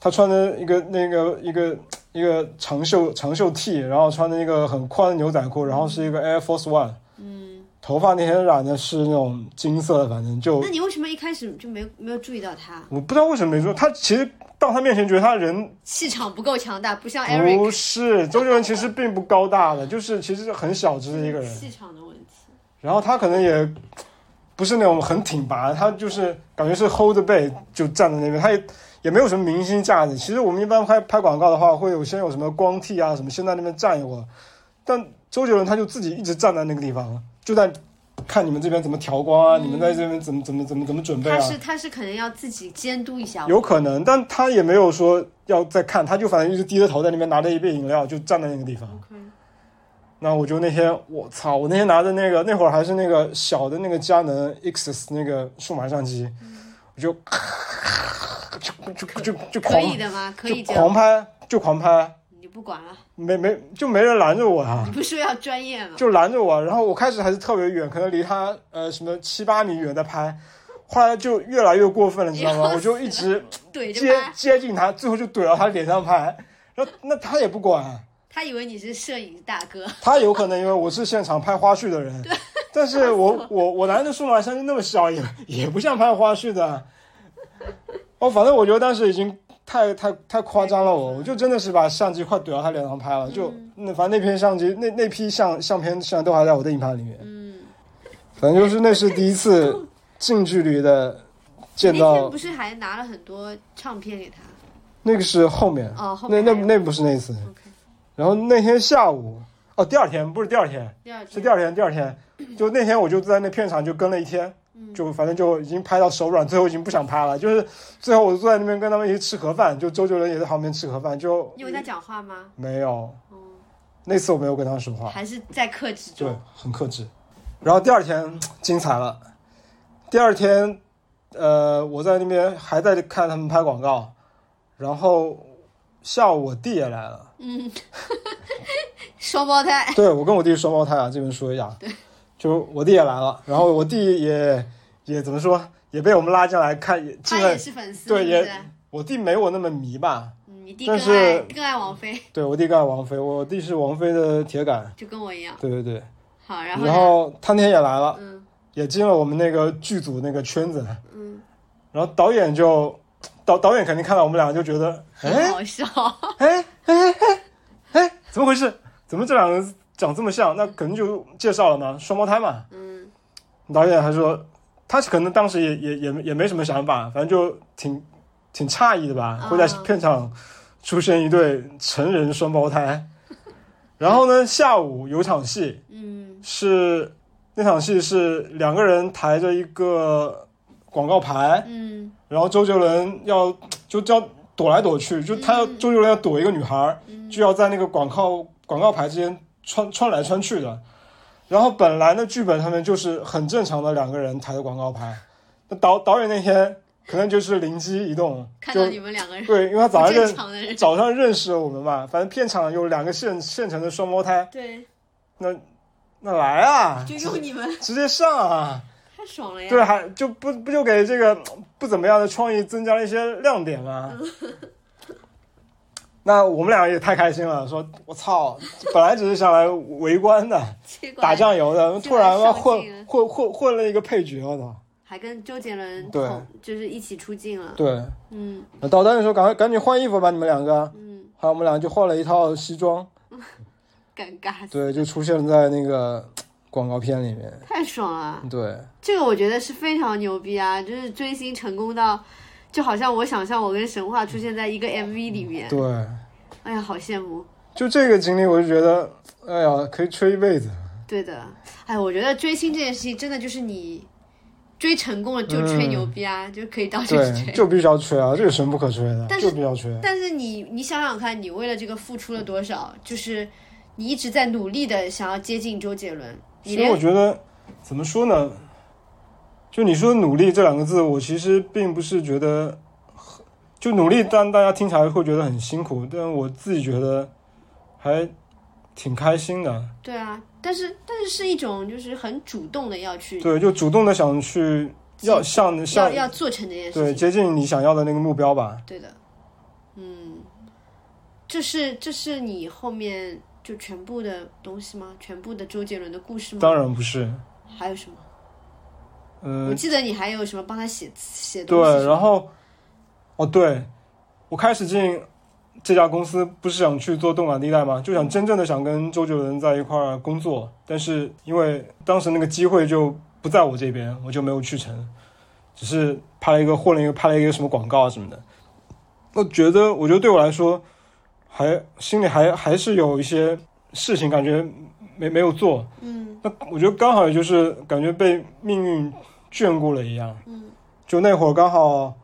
他穿的一个那个一个一个长袖长袖 T，然后穿的一个很宽的牛仔裤，然后是一个 Air Force One。嗯。头发那天染的是那种金色的，反正就。那你为什么一开始就没没有注意到他？我不知道为什么没注意。他其实到他面前觉得他人气场不够强大，不像 Eric。不是，周杰伦其实并不高大的，就是其实很小只的一个人。气场的问题。然后他可能也。不是那种很挺拔，他就是感觉是 hold 着背就站在那边，他也也没有什么明星架子。其实我们一般拍拍广告的话，会有先有什么光替啊什么，先在那边站一会儿。但周杰伦他就自己一直站在那个地方，就在看你们这边怎么调光啊，你们在这边怎么怎么怎么怎么准备啊。他是他是可能要自己监督一下。有可能，但他也没有说要再看，他就反正一直低着头在那边拿着一杯饮料，就站在那个地方。那我就那天，我操！我那天拿着那个，那会儿还是那个小的那个佳能 Xs 那个数码相机，我就 就就就就狂，可以的吗？可以狂拍，就狂拍。你不管了？没没，就没人拦着我啊！你不是说要专业吗？就拦着我，然后我开始还是特别远，可能离他呃什么七八米远在拍，后来就越来越过分了，你知道吗？我就一直接接近他，最后就怼到他脸上拍，然后那他也不管。他以为你是摄影大哥，他有可能因为我是现场拍花絮的人，但是 我我我拿着数码相机那么小，也也不像拍花絮的。哦，反正我觉得当时已经太太太夸张了，我我就真的是把相机快怼到他脸上拍了，就那反正那片相机那那批相相片现在都还在我的硬盘里面。嗯，反正就是那是第一次 近距离的见到。不是还拿了很多唱片给他？那个是后面哦，后面那那那不是那次。然后那天下午，哦，第二天不是第二天，是第二天，第二天，就那天我就在那片场就跟了一天，就反正就已经拍到手软，最后已经不想拍了。就是最后我坐在那边跟他们一起吃盒饭，就周杰伦也在旁边吃盒饭。就你有在讲话吗？没有，那次我没有跟他说话，还是在克制中，对，很克制。然后第二天精彩了，第二天，呃，我在那边还在看他们拍广告，然后下午我弟也来了。嗯，双胞胎。对，我跟我弟是双胞胎啊，这边说一下。对，就我弟也来了，然后我弟也也怎么说，也被我们拉进来看，他也是粉丝。对，也我弟没我那么迷吧。你弟更爱更爱王菲。对我弟更爱王菲，我弟是王菲的铁杆，就跟我一样。对对对。好，然后然后他那天也来了，嗯，也进了我们那个剧组那个圈子，嗯，然后导演就。导导演肯定看到我们两个就觉得哎好笑，哎哎哎哎，怎么回事？怎么这两个长这么像？那肯定就介绍了嘛，双胞胎嘛。嗯，导演还说他可能当时也也也也没什么想法，反正就挺挺诧异的吧，会在片场出现一对成人双胞胎。然后呢，下午有场戏，嗯，是那场戏是两个人抬着一个广告牌，嗯。然后周杰伦要就叫躲来躲去，就他要周杰伦要躲一个女孩，就要在那个广告广告牌之间穿穿来穿去的。然后本来的剧本上面就是很正常的两个人抬着广告牌，那导导演那天可能就是灵机一动，看到你们两个人对，因为他早上认早上认识了我们嘛，反正片场有两个现现成的双胞胎，对，那那来啊，就用你们直接上啊。太爽了呀！对，还就不不就给这个不怎么样的创意增加了一些亮点吗？那我们俩也太开心了，说我操，本来只是想来围观的，打酱油的，突然混混混混了一个配角，我操！还跟周杰伦对，就是一起出镜了。对，嗯。那导弹的时候，赶快赶紧换衣服吧，你们两个。嗯。还有，我们俩就换了一套西装。尴尬。对，就出现在那个。广告片里面太爽了，对这个我觉得是非常牛逼啊！就是追星成功到，就好像我想象我跟神话出现在一个 MV 里面，对，哎呀，好羡慕！就这个经历，我就觉得，哎呀，可以吹一辈子。对的，哎，我觉得追星这件事情真的就是你追成功了就吹牛逼啊，就可以到处吹，就必须要吹啊，这有什么不可吹的？就必须要吹。但是你你想想看，你为了这个付出了多少？就是。你一直在努力的想要接近周杰伦，你其实我觉得怎么说呢？就你说“努力”这两个字，我其实并不是觉得很，就努力，但大家听起来会觉得很辛苦，但我自己觉得还挺开心的。对啊，但是但是是一种就是很主动的要去对，就主动的想去要向要向要做成这件对事情，接近你想要的那个目标吧。对的，嗯，这是这是你后面就全部的东西吗？全部的周杰伦的故事吗？当然不是，还有什么？我嗯，记得你还有什么帮他写写东西对，然后哦，对我开始进这家公司不是想去做动感地带吗？就想真正的想跟周杰伦在一块儿工作，但是因为当时那个机会就不在我这边，我就没有去成，只是拍了一个混了一个拍了一个什么广告啊什么的。我觉得，我觉得对我来说，还心里还还是有一些事情感觉没没有做。嗯那我觉得刚好也就是感觉被命运眷顾了一样。嗯就那会儿刚好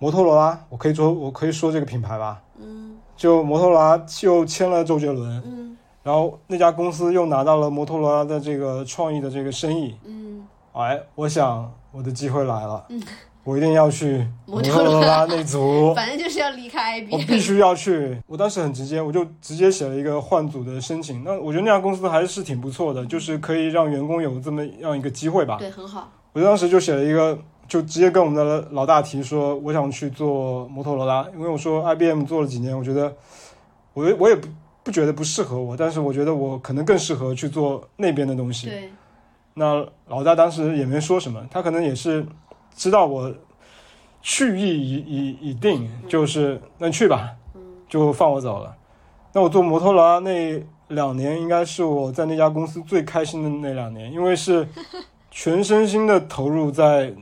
摩托罗拉，我可以说我可以说这个品牌吧，嗯就摩托罗拉又签了周杰伦，嗯然后那家公司又拿到了摩托罗拉的这个创意的这个生意，嗯，哎，我想我的机会来了，嗯我一定要去摩摩托罗拉那组。反正就是要离开我。必须要去！我当时很直接，我就直接写了一个换组的申请。那我觉得那家公司还是挺不错的，就是可以让员工有这么样一个机会吧。对，很好。我当时就写了一个，就直接跟我们的老大提说，我想去做摩托罗拉，因为我说 IBM 做了几年，我觉得我我也不不觉得不适合我，但是我觉得我可能更适合去做那边的东西。对，那老大当时也没说什么，他可能也是知道我去意已已已定，就是那去吧，就放我走了。那我做摩托罗拉那两年，应该是我在那家公司最开心的那两年，因为是全身心的投入在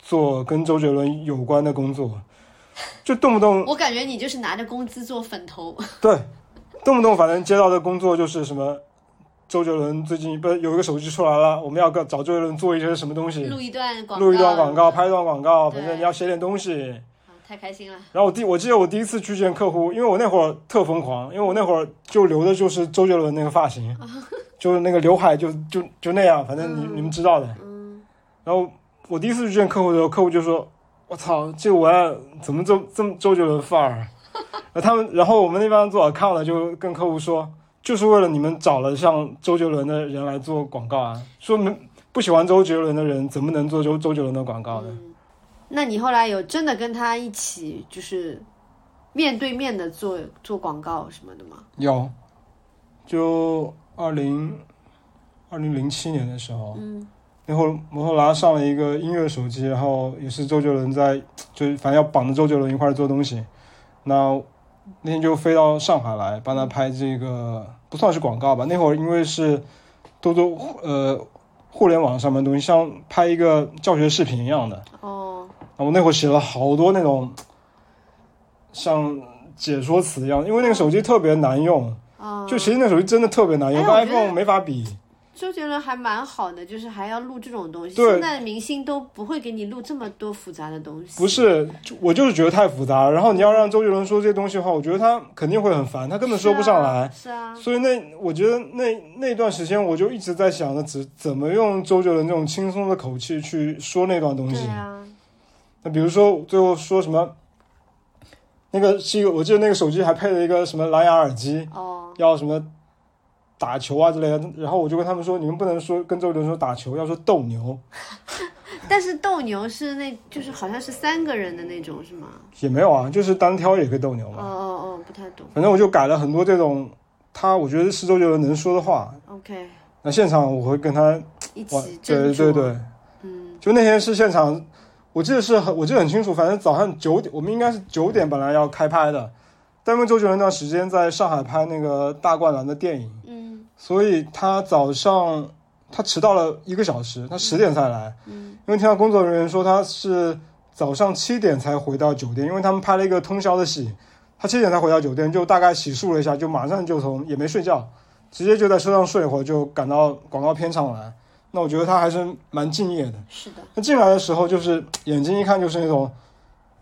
做跟周杰伦有关的工作，就动不动 我感觉你就是拿着工资做粉头。对，动不动反正接到的工作就是什么。周杰伦最近不是有一个手机出来了，我们要跟找周杰伦做一些什么东西，录一段广告，录一段广告，拍一段广告，反正你要写点东西。啊太开心了。然后我第我记得我第一次去见客户，因为我那会儿特疯狂，因为我那会儿就留的就是周杰伦那个发型，就是那个刘海就就就那样，反正你、你们知道的。嗯然后我第一次去见客户的时候，客户就说：“我操，这文案怎么这这么周杰伦范儿？”然后他们，然后我们那帮做 account 的就跟客户说，就是为了你们找了像周杰伦的人来做广告啊，说明不喜欢周杰伦的人怎么能做周周杰伦的广告呢？嗯，那你后来有真的跟他一起就是面对面的做做广告什么的吗？有，就二零二零零七年的时候，嗯那会儿摩托罗拉上了一个音乐手机，然后也是周杰伦在，就是反正要绑着周杰伦一块儿做东西。那那天就飞到上海来帮他拍这个，不算是广告吧。那会儿因为是都做呃互联网上面的东西，像拍一个教学视频一样的。哦，我那会儿写了好多那种像解说词一样，因为那个手机特别难用，啊，就其实那手机真的特别难用，跟 iPhone 没法比。周杰伦还蛮好的，就是还要录这种东西。现在的明星都不会给你录这么多复杂的东西。不是，就我就是觉得太复杂了。然后你要让周杰伦说这些东西的话，我觉得他肯定会很烦，他根本说不上来。是啊。是啊，所以那我觉得那那段时间我就一直在想着怎怎么用周杰伦这种轻松的口气去说那段东西。对啊，那比如说最后说什么，那个是一个我记得那个手机还配了一个什么蓝牙耳机，哦，要什么打球啊之类的。然后我就跟他们说，你们不能说跟周杰伦说打球，要说斗牛，但是斗牛是那，就是好像是三个人的那种，是吗？也没有啊，就是单挑也可以斗牛哦嘛。哦哦哦，不太懂。反正我就改了很多这种他我觉得是周杰伦能说的话。OK，那现场我会跟他一，起对。对对，嗯就那天是现场，我记得是很我记得很清楚，反正早上九点，我们应该是九点本来要开拍的，但因为周杰伦那段时间在上海拍那个大灌篮的电影，嗯。所以他早上他迟到了一个小时，他十点才来，嗯。因为听到工作人员说他是早上七点才回到酒店，因为他们拍了一个通宵的戏，他七点才回到酒店，就大概洗漱了一下，就马上就从也没睡觉，直接就在车上睡一会儿，就赶到广告片场来。那我觉得他还是蛮敬业的。是的，他进来的时候，就是眼睛一看就是那种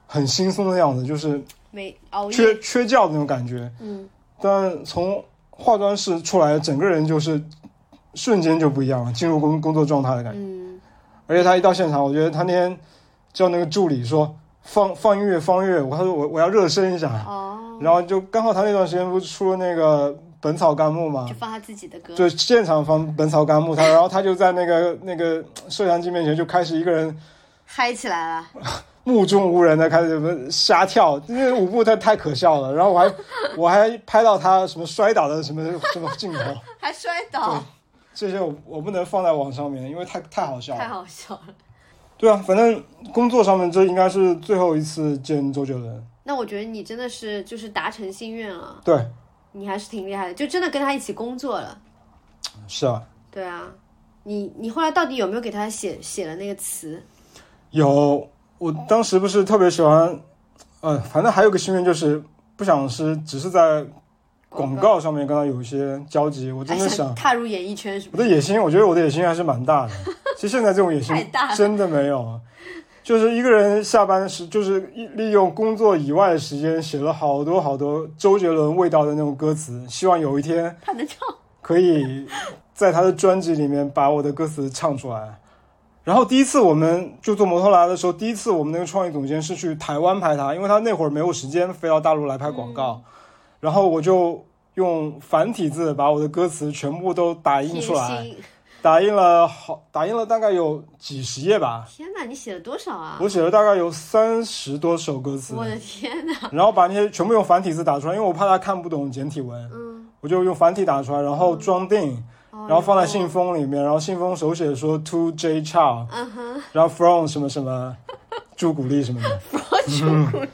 很轻松的样子，就是没熬夜。缺缺觉的那种感觉。嗯但从化妆室出来，整个人就是瞬间就不一样了，进入工工作状态的感觉。嗯，而且他一到现场，我觉得他那天叫那个助理说放放音乐放音乐，我他说我我要热身一下，哦，然后就刚好他那段时间不是出了那个《本草纲目》嘛就，放他自己的歌，就现场放《本草纲目》，他然后他就在那个那个摄像机面前就开始一个人嗨起来了，目中无人的开始瞎跳，因为舞步太太可笑了。然后我还 我还拍到他什么摔倒的什么什么镜头，还摔倒，这些我我不能放在网上面，因为太太好笑了太。好笑了。对啊，反正工作上面这应该是最后一次见周杰伦。那我觉得你真的是就是达成心愿了，对，你还是挺厉害的，就真的跟他一起工作了。是啊，对啊，你你后来到底有没有给他写写了那个词？有我当时不是特别喜欢，呃，反正还有个心愿就是不想是只是在广告上面跟他有一些交集，我真的还想。踏入演艺圈是我？的野心，我觉得我的野心还是蛮大的。其实现在这种野心真的没有，就是一个人下班时，就是利用工作以外的时间写了好多好多周杰伦味道的那种歌词，希望有一天他能唱？可以在他的专辑里面把我的歌词唱出来。然后第一次我们就做摩托罗拉的时候，第一次我们那个创意总监是去台湾拍他，因为他那会儿没有时间飞到大陆来拍广告，然后我就用繁体字把我的歌词全部都打印出来。心。打印了好，打印了大概有几十页吧。天哪，你写了多少啊？我写了大概有三十多首歌词，我的天哪！然后把那些全部用繁体字打出来，因为我怕他看不懂简体文，嗯，我就用繁体打出来，然后装订，哦然后放在信，封里面，然后信封手写说 To J Chow，嗯哼，然后 From 什么什么，朱古力什么的。From 朱古力，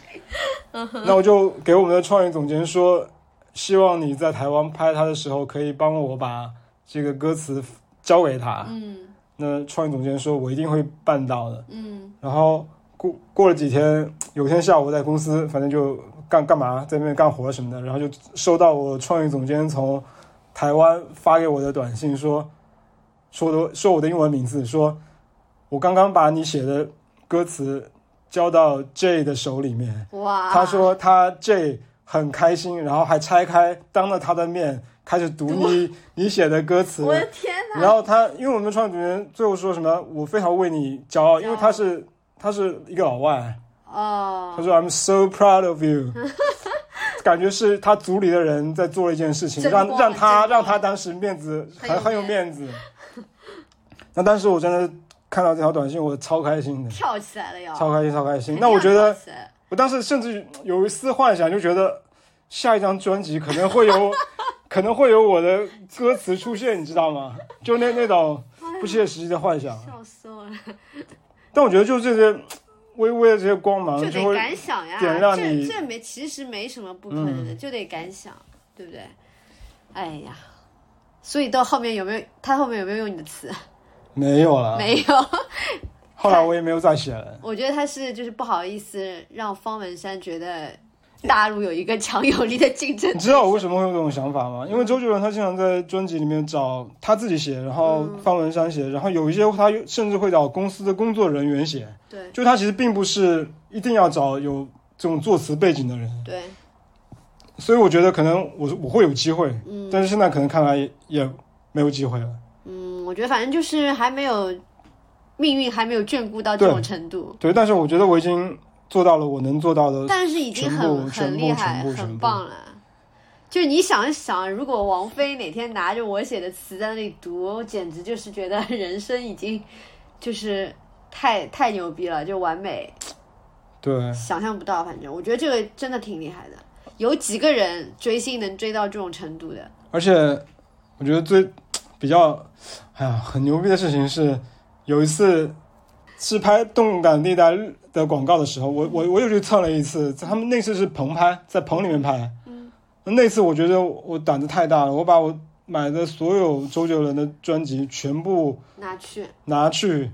那我就给我们的创意总监说，希望你在台湾拍他的时候，可以帮我把这个歌词交给他。嗯那创意总监说，我一定会办到的。嗯然后过过了几天，有天下午在公司，反正就干干嘛，在那边干活什么的，然后就收到我创意总监从台湾发给我的短信说，说的说我的英文名字，说我刚刚把你写的歌词交到 J 的手里面，哇！他说他 J 很开心，然后还拆开当着他的面开始读你你写的歌词，我的天哪！然后他，因为我们创意总监最后说什么，我非常为你骄傲，因为他是他是一个老外，哦。他，说 I'm so proud of you，感觉是他组里的人在做了一件事情，让让他让他当时面子很很很有面子。那当时我真的看到这条短信，我超开心的，跳起来了要，超开心，超开心。那我觉得我当时甚至有一丝幻想，就觉得下一张专辑可能会有可能会有我的歌词出现，你知道吗？就那那种不切实际的幻想。笑死我了，但我觉得就这些微微的这些光芒，就得敢想呀，点亮你嗯这这没其实没什么不可能的，就得敢想，对不对？哎呀，所以到后面有没有他后面有没有用你的词？没有了。没有，后来我也没有再写了。我觉得他是就是不好意思让方文山觉得 大陆有一个强有力的竞争你知道我为什么会有这种想法吗？因为周杰伦他经常在专辑里面找他自己写，然后嗯方文山写，然后有一些他甚至会找公司的工作人员写。对。就他其实并不是一定要找有这种作词背景的人，对，所以我觉得可能我我会有机会，嗯。但是现在可能看来也没有机会了。嗯，我觉得反正就是还没有命运还没有眷顾到这种程度，对，但是我觉得我已经做到了我能做到的。但是已经很很厉害，很棒了。就你想一想，如果王菲哪天拿着我写的词在那里读，我简直就是觉得人生已经就是太太牛逼了，就完美，对，想象不到。反正我觉得这个真的挺厉害的，有几个人追星能追到这种程度的？而且我觉得最比较，哎呀，很牛逼的事情是，有一次是拍《动感地带》的广告的时候，我我我又去蹭了一次，他们那次是棚拍，在棚里面拍。嗯，那次我觉得我胆子太大了，我把我买的所有周杰伦的专辑全部拿去，拿去，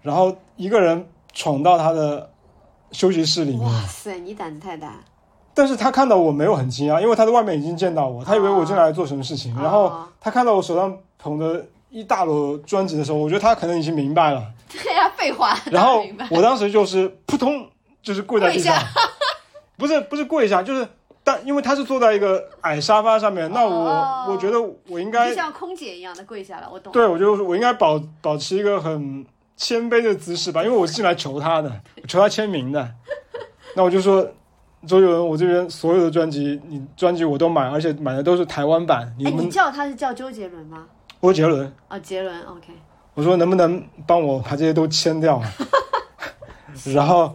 然后一个人闯到他的休息室里面。哇塞，你胆子太大。但是他看到我没有很惊讶，因为他在外面已经见到我，他以为我进来做什么事情。然后哦他看到我手上捧着一大摞专辑的时候，我觉得他可能已经明白了。对呀、废话。然后我当时就是扑通，就是跪在地上跪，不是不是跪下，就是但因为他是坐在一个矮沙发上面，那我、哦我觉得我应该就像空姐一样的跪下来，我懂。对，我觉得我应该保保持一个很谦卑的姿势吧，因为我进来求他的，我求他签名的。那我就说，周杰伦，我这边所有的专辑，你专辑我都买，而且买的都是台湾版。你哎，们你叫他是叫周杰伦吗？周杰伦，哦，杰伦，OK。我说能不能帮我把这些都签掉？然后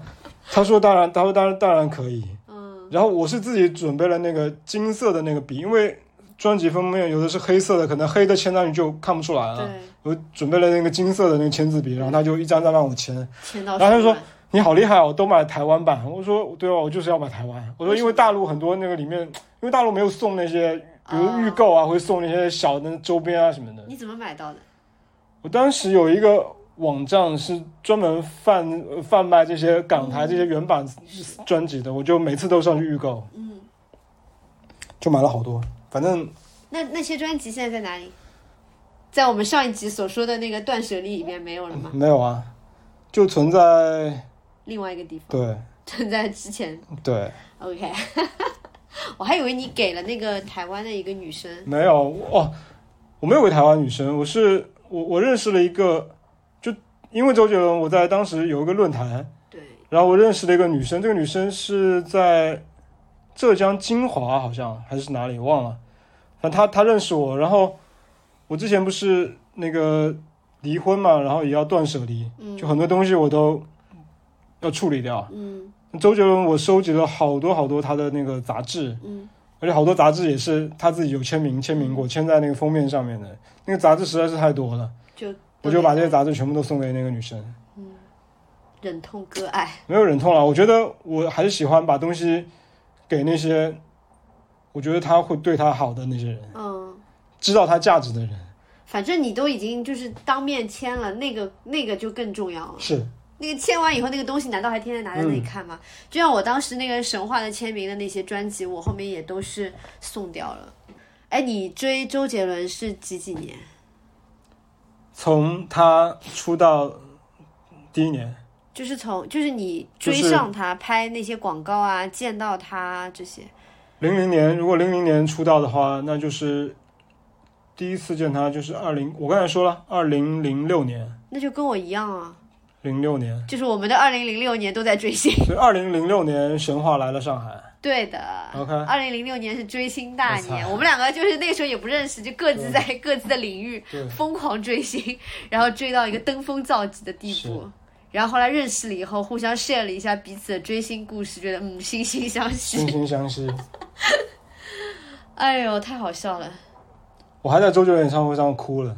他说当然，他说当然当然可以。嗯，然后我是自己准备了那个金色的那个笔，因为专辑封面有的是黑色的，可能黑的签上去就看不出来了。对，我准备了那个金色的那个签字笔，然后他就一张张让我签。签到然后他就说你好厉害哦，我都买台湾版。我说对啊，我就是要买台湾。我说因为大陆很多那个里面，因为大陆没有送那些，比如预购啊，会送那些小的周边啊什么的。你怎么买到的？我当时有一个网站是专门贩呃贩卖这些港台这些原版专辑的，我就每次都上去预购，嗯，就买了好多。反正那那些专辑现在在哪里？在我们上一集所说的那个断舍离里面没有了吗？没有啊，就存在另外一个地方，对存在之前。对 OK，我还以为你给了那个台湾的一个女生。没有哦，我没有给台湾女生，我是我我认识了一个，就因为周杰伦，我在当时有一个论坛，对，然后我认识了一个女生，这个女生是在浙江金华，好像还是哪里忘了，反正她她认识我，然后我之前不是那个离婚嘛，然后也要断舍离，嗯就很多东西我都要处理掉。嗯。周杰伦，我收集了好多好多他的那个杂志，嗯而且好多杂志也是他自己有签名签名过，签在那个封面上面的。那个杂志实在是太多了，就我就把这些杂志全部都送给那个女生。忍痛割爱。没有忍痛了，我觉得我还是喜欢把东西给那些我觉得他会对他好的那些人，嗯，知道他价值的人。反正你都已经就是当面签了，那个那个就更重要了。是，那个签完以后，那个东西难道还天天拿在那里看吗？就像我当时那个神话的签名的那些专辑，我后面也都是送掉了。哎，你追周杰伦是几几年？从他出道第一年，就是从就是你追就是上他拍那些广告啊，见到他这些。零零年，如果零零年出道的话，那就是第一次见他就是二零，我刚才说了，二零零六年，那就跟我一样啊，零六年，就是我们的二零零六年都在追星。所以二零零六年神话来了上海。对的 OK 二零零六年是追星大年，操我们两个就是那个时候也不认识，就各自在各自的领域对疯狂追星，然后追到一个登峰造极的地步。然后后来认识了以后，互相 share 了一下彼此的追星故事，觉得嗯惺惺相惜。惺惺相惜。哎呦，太好笑了，我还在周杰伦演唱会上哭了。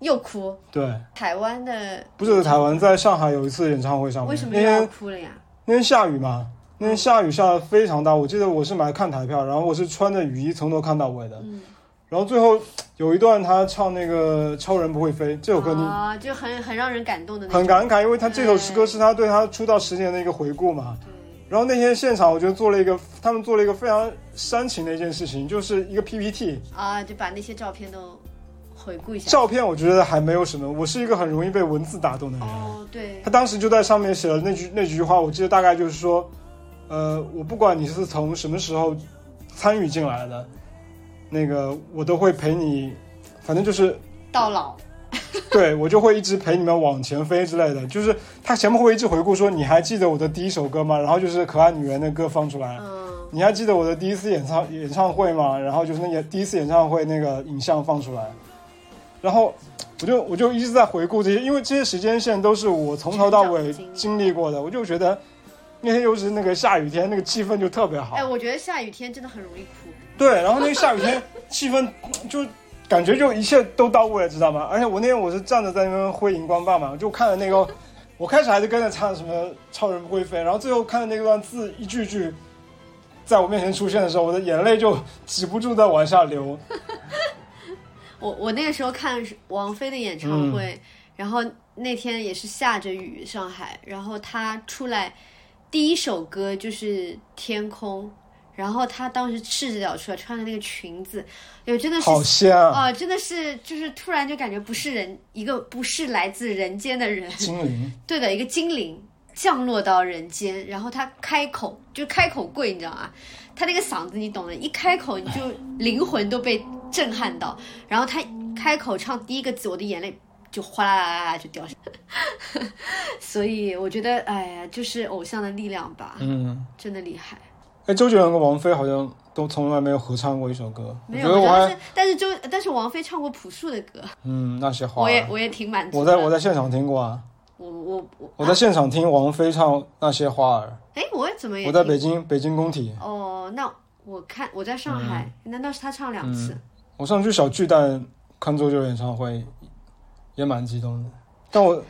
又哭。对，台湾的不是在台湾，在上海有一次演唱会上面，为什么又要那天哭了呀？那天下雨嘛，那天下雨下的非常大。我记得我是买看台票，然后我是穿着雨衣从头看到尾的。嗯，然后最后有一段他唱那个《超人不会飞》这首歌，你啊，就很很让人感动的。很感慨，因为他这首诗歌是他对他出道十年的一个回顾嘛。对，然后那天现场，我觉得做了一个，他们做了一个非常煽情的一件事情，就是一个 PPT 啊，就把那些照片都回顾一下。照片，我觉得还没有什么。我是一个很容易被文字打动的人。哦，对他，当时就在上面写了那句那句话，我记得大概就是说，呃，我不管你是从什么时候参与进来的，那个我都会陪你，反正就是到老。对我就会一直陪你们往前飞之类的。就是他前面会一直回顾说，你还记得我的第一首歌吗？然后就是可爱女人的歌放出来。嗯，你还记得我的第一次演唱演唱会吗？然后就是那个第一次演唱会那个影像放出来，然后我就我就一直在回顾这些，因为这些时间线都是我从头到尾经历过的，我就觉得那天又是那个下雨天，那个气氛就特别好哎，。我觉得下雨天真的很容易哭。对，然后那个下雨天气氛就感觉就一切都到位了，知道吗？而且我那天我是站着在那边挥荧光棒嘛，就看了那个，我开始还是跟着唱什么“超人不会飞”，然后最后看的那段字一句句在我面前出现的时候，我的眼泪就止不住的往下流。我我那个时候看王菲的演唱会，然后那天也是下着雨，上海，然后她出来第一首歌就是《天空》，然后她当时赤着脚出来，穿的那个裙子，有真的是好香，哦，真的是就是突然就感觉不是人，一个不是来自人间的人，精灵，对的，一个精灵降落到人间，然后她开口就开口跪，你知道吗？他那个嗓子你懂的，一开口你就灵魂都被震撼到，然后他开口唱第一个字，我的眼泪就哗啦啦啦啦就掉下来。所以我觉得，哎呀，就是偶像的力量吧，嗯，真的厉害。哎，周杰伦跟王菲好像都从来没有合唱过一首歌。没有，但是但是周但是王菲唱过朴树的歌，嗯那些花儿，我也我也挺满足我。在我在现场听过啊，我我我我在现场听王菲唱《那些花儿哎，我怎么也》，我在北京北京工体，哦，那我看我在上海，难道是他唱两次？我上去小巨蛋看周杰伦演唱会，也蛮激动的。但我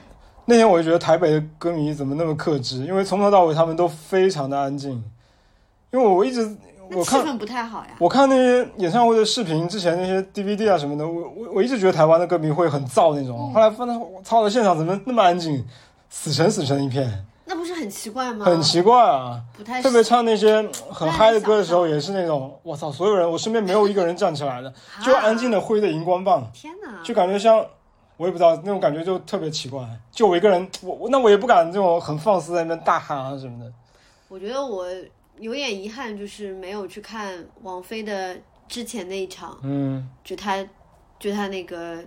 那天我就觉得台北的歌迷怎么那么克制，因为从头到尾他们都非常的安静。因为我一直我看气氛不太好呀。我看那些演唱会的视频，之前那些 DVD 啊什么的，我我我一直觉得台湾的歌迷会很燥那种，后来发现我操的现场怎么那么安静，死沉死沉一片，那不是很奇怪吗？很奇怪啊。不太特别唱那些很嗨的歌的时候，也是那种我操，所有人我身边没有一个人站起来的，就安静的挥着荧光棒，天哪！就感觉像我也不知道那种感觉就特别奇怪。就我一个人，我我那我也不敢这种很放肆在那边大喊啊什么的。我觉得我有点遗憾，就是没有去看王菲的之前那一场，嗯，就她就她那个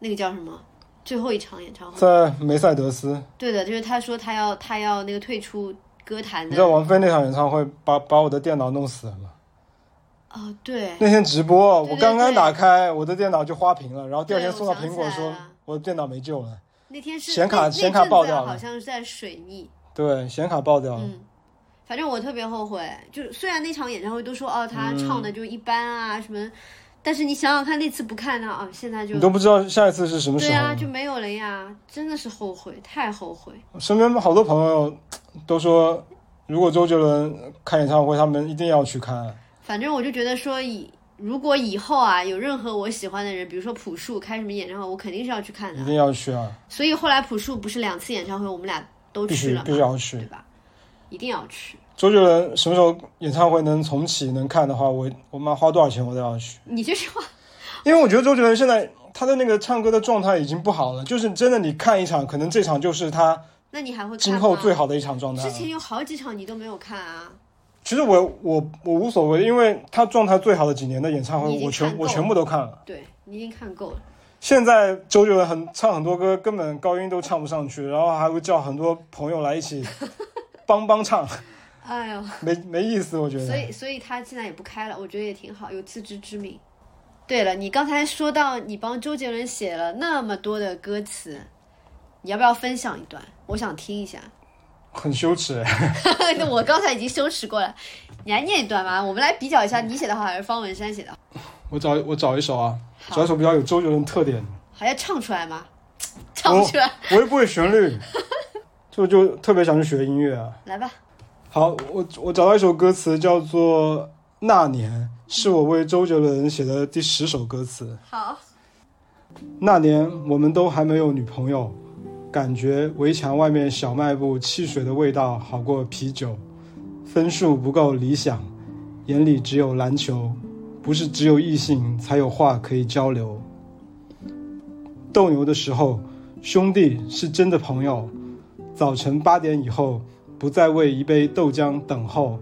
那个叫什么最后一场演唱会。在梅赛德斯，对的，就是她说她要她要那个退出歌坛的你知道王菲那场演唱会把把我的电脑弄死了吗？哦，对，那天直播，对对我刚刚对打开，我的电脑就花屏了，然后第二天送到苹果说我的电脑没救了，那天是显卡那显卡爆掉了好像是在水逆。对，显卡爆掉了。嗯，反正我特别后悔，就虽然那场演唱会都说哦他唱的就一般啊、什么，但是你想想看那次不看呢啊，现在就你都不知道下一次是什么时候。对啊就没有了呀，真的是后悔，太后悔。身边好多朋友都说，如果周杰伦开演唱会，他们一定要去看。反正我就觉得说以如果以后啊有任何我喜欢的人，比如说朴树开什么演唱会，我肯定是要去看的。一定要去啊，所以后来朴树不是两次演唱会，我们俩都去了嘛，必须要去对。吧？一定要去。周杰伦什么时候演唱会能重启能看的话，我我妈花多少钱我都要去，你这句话，因为我觉得周杰伦现在他的那个唱歌的状态已经不好了，就是真的你看一场，可能这场就是他那你还会看今后最好的一场状态。之前有好几场你都没有看啊，其实我我我无所谓，因为他状态最好的几年的演唱会，我全我全部都看了。对你已经看够了。现在周杰伦很唱很多歌，根本高音都唱不上去，然后还会叫很多朋友来一起 帮帮唱，哎呦，没没意思，我觉得。所以所以他现在也不开了，我觉得也挺好，有自知之明。对了，你刚才说到你帮周杰伦写了那么多的歌词，你要不要分享一段？我想听一下。很羞耻，我刚才已经羞耻过了，你来念一段吧，我们来比较一下你写的好还是方文山写的好。我找我找一首啊，找一首比较有周杰伦特点的。还要唱出来吗？唱不出来，我又不会旋律，就就特别想去学音乐啊。来吧。好，我我找到一首歌词叫做《那年》，是我为周杰伦写的第十首歌词。好，那年我们都还没有女朋友，感觉围墙外面小卖部汽水的味道好过啤酒，分数不够理想，眼里只有篮球，不是只有异性才有话可以交流。斗牛的时候，兄弟是真的朋友。早晨八点以后，不再为一杯豆浆等候，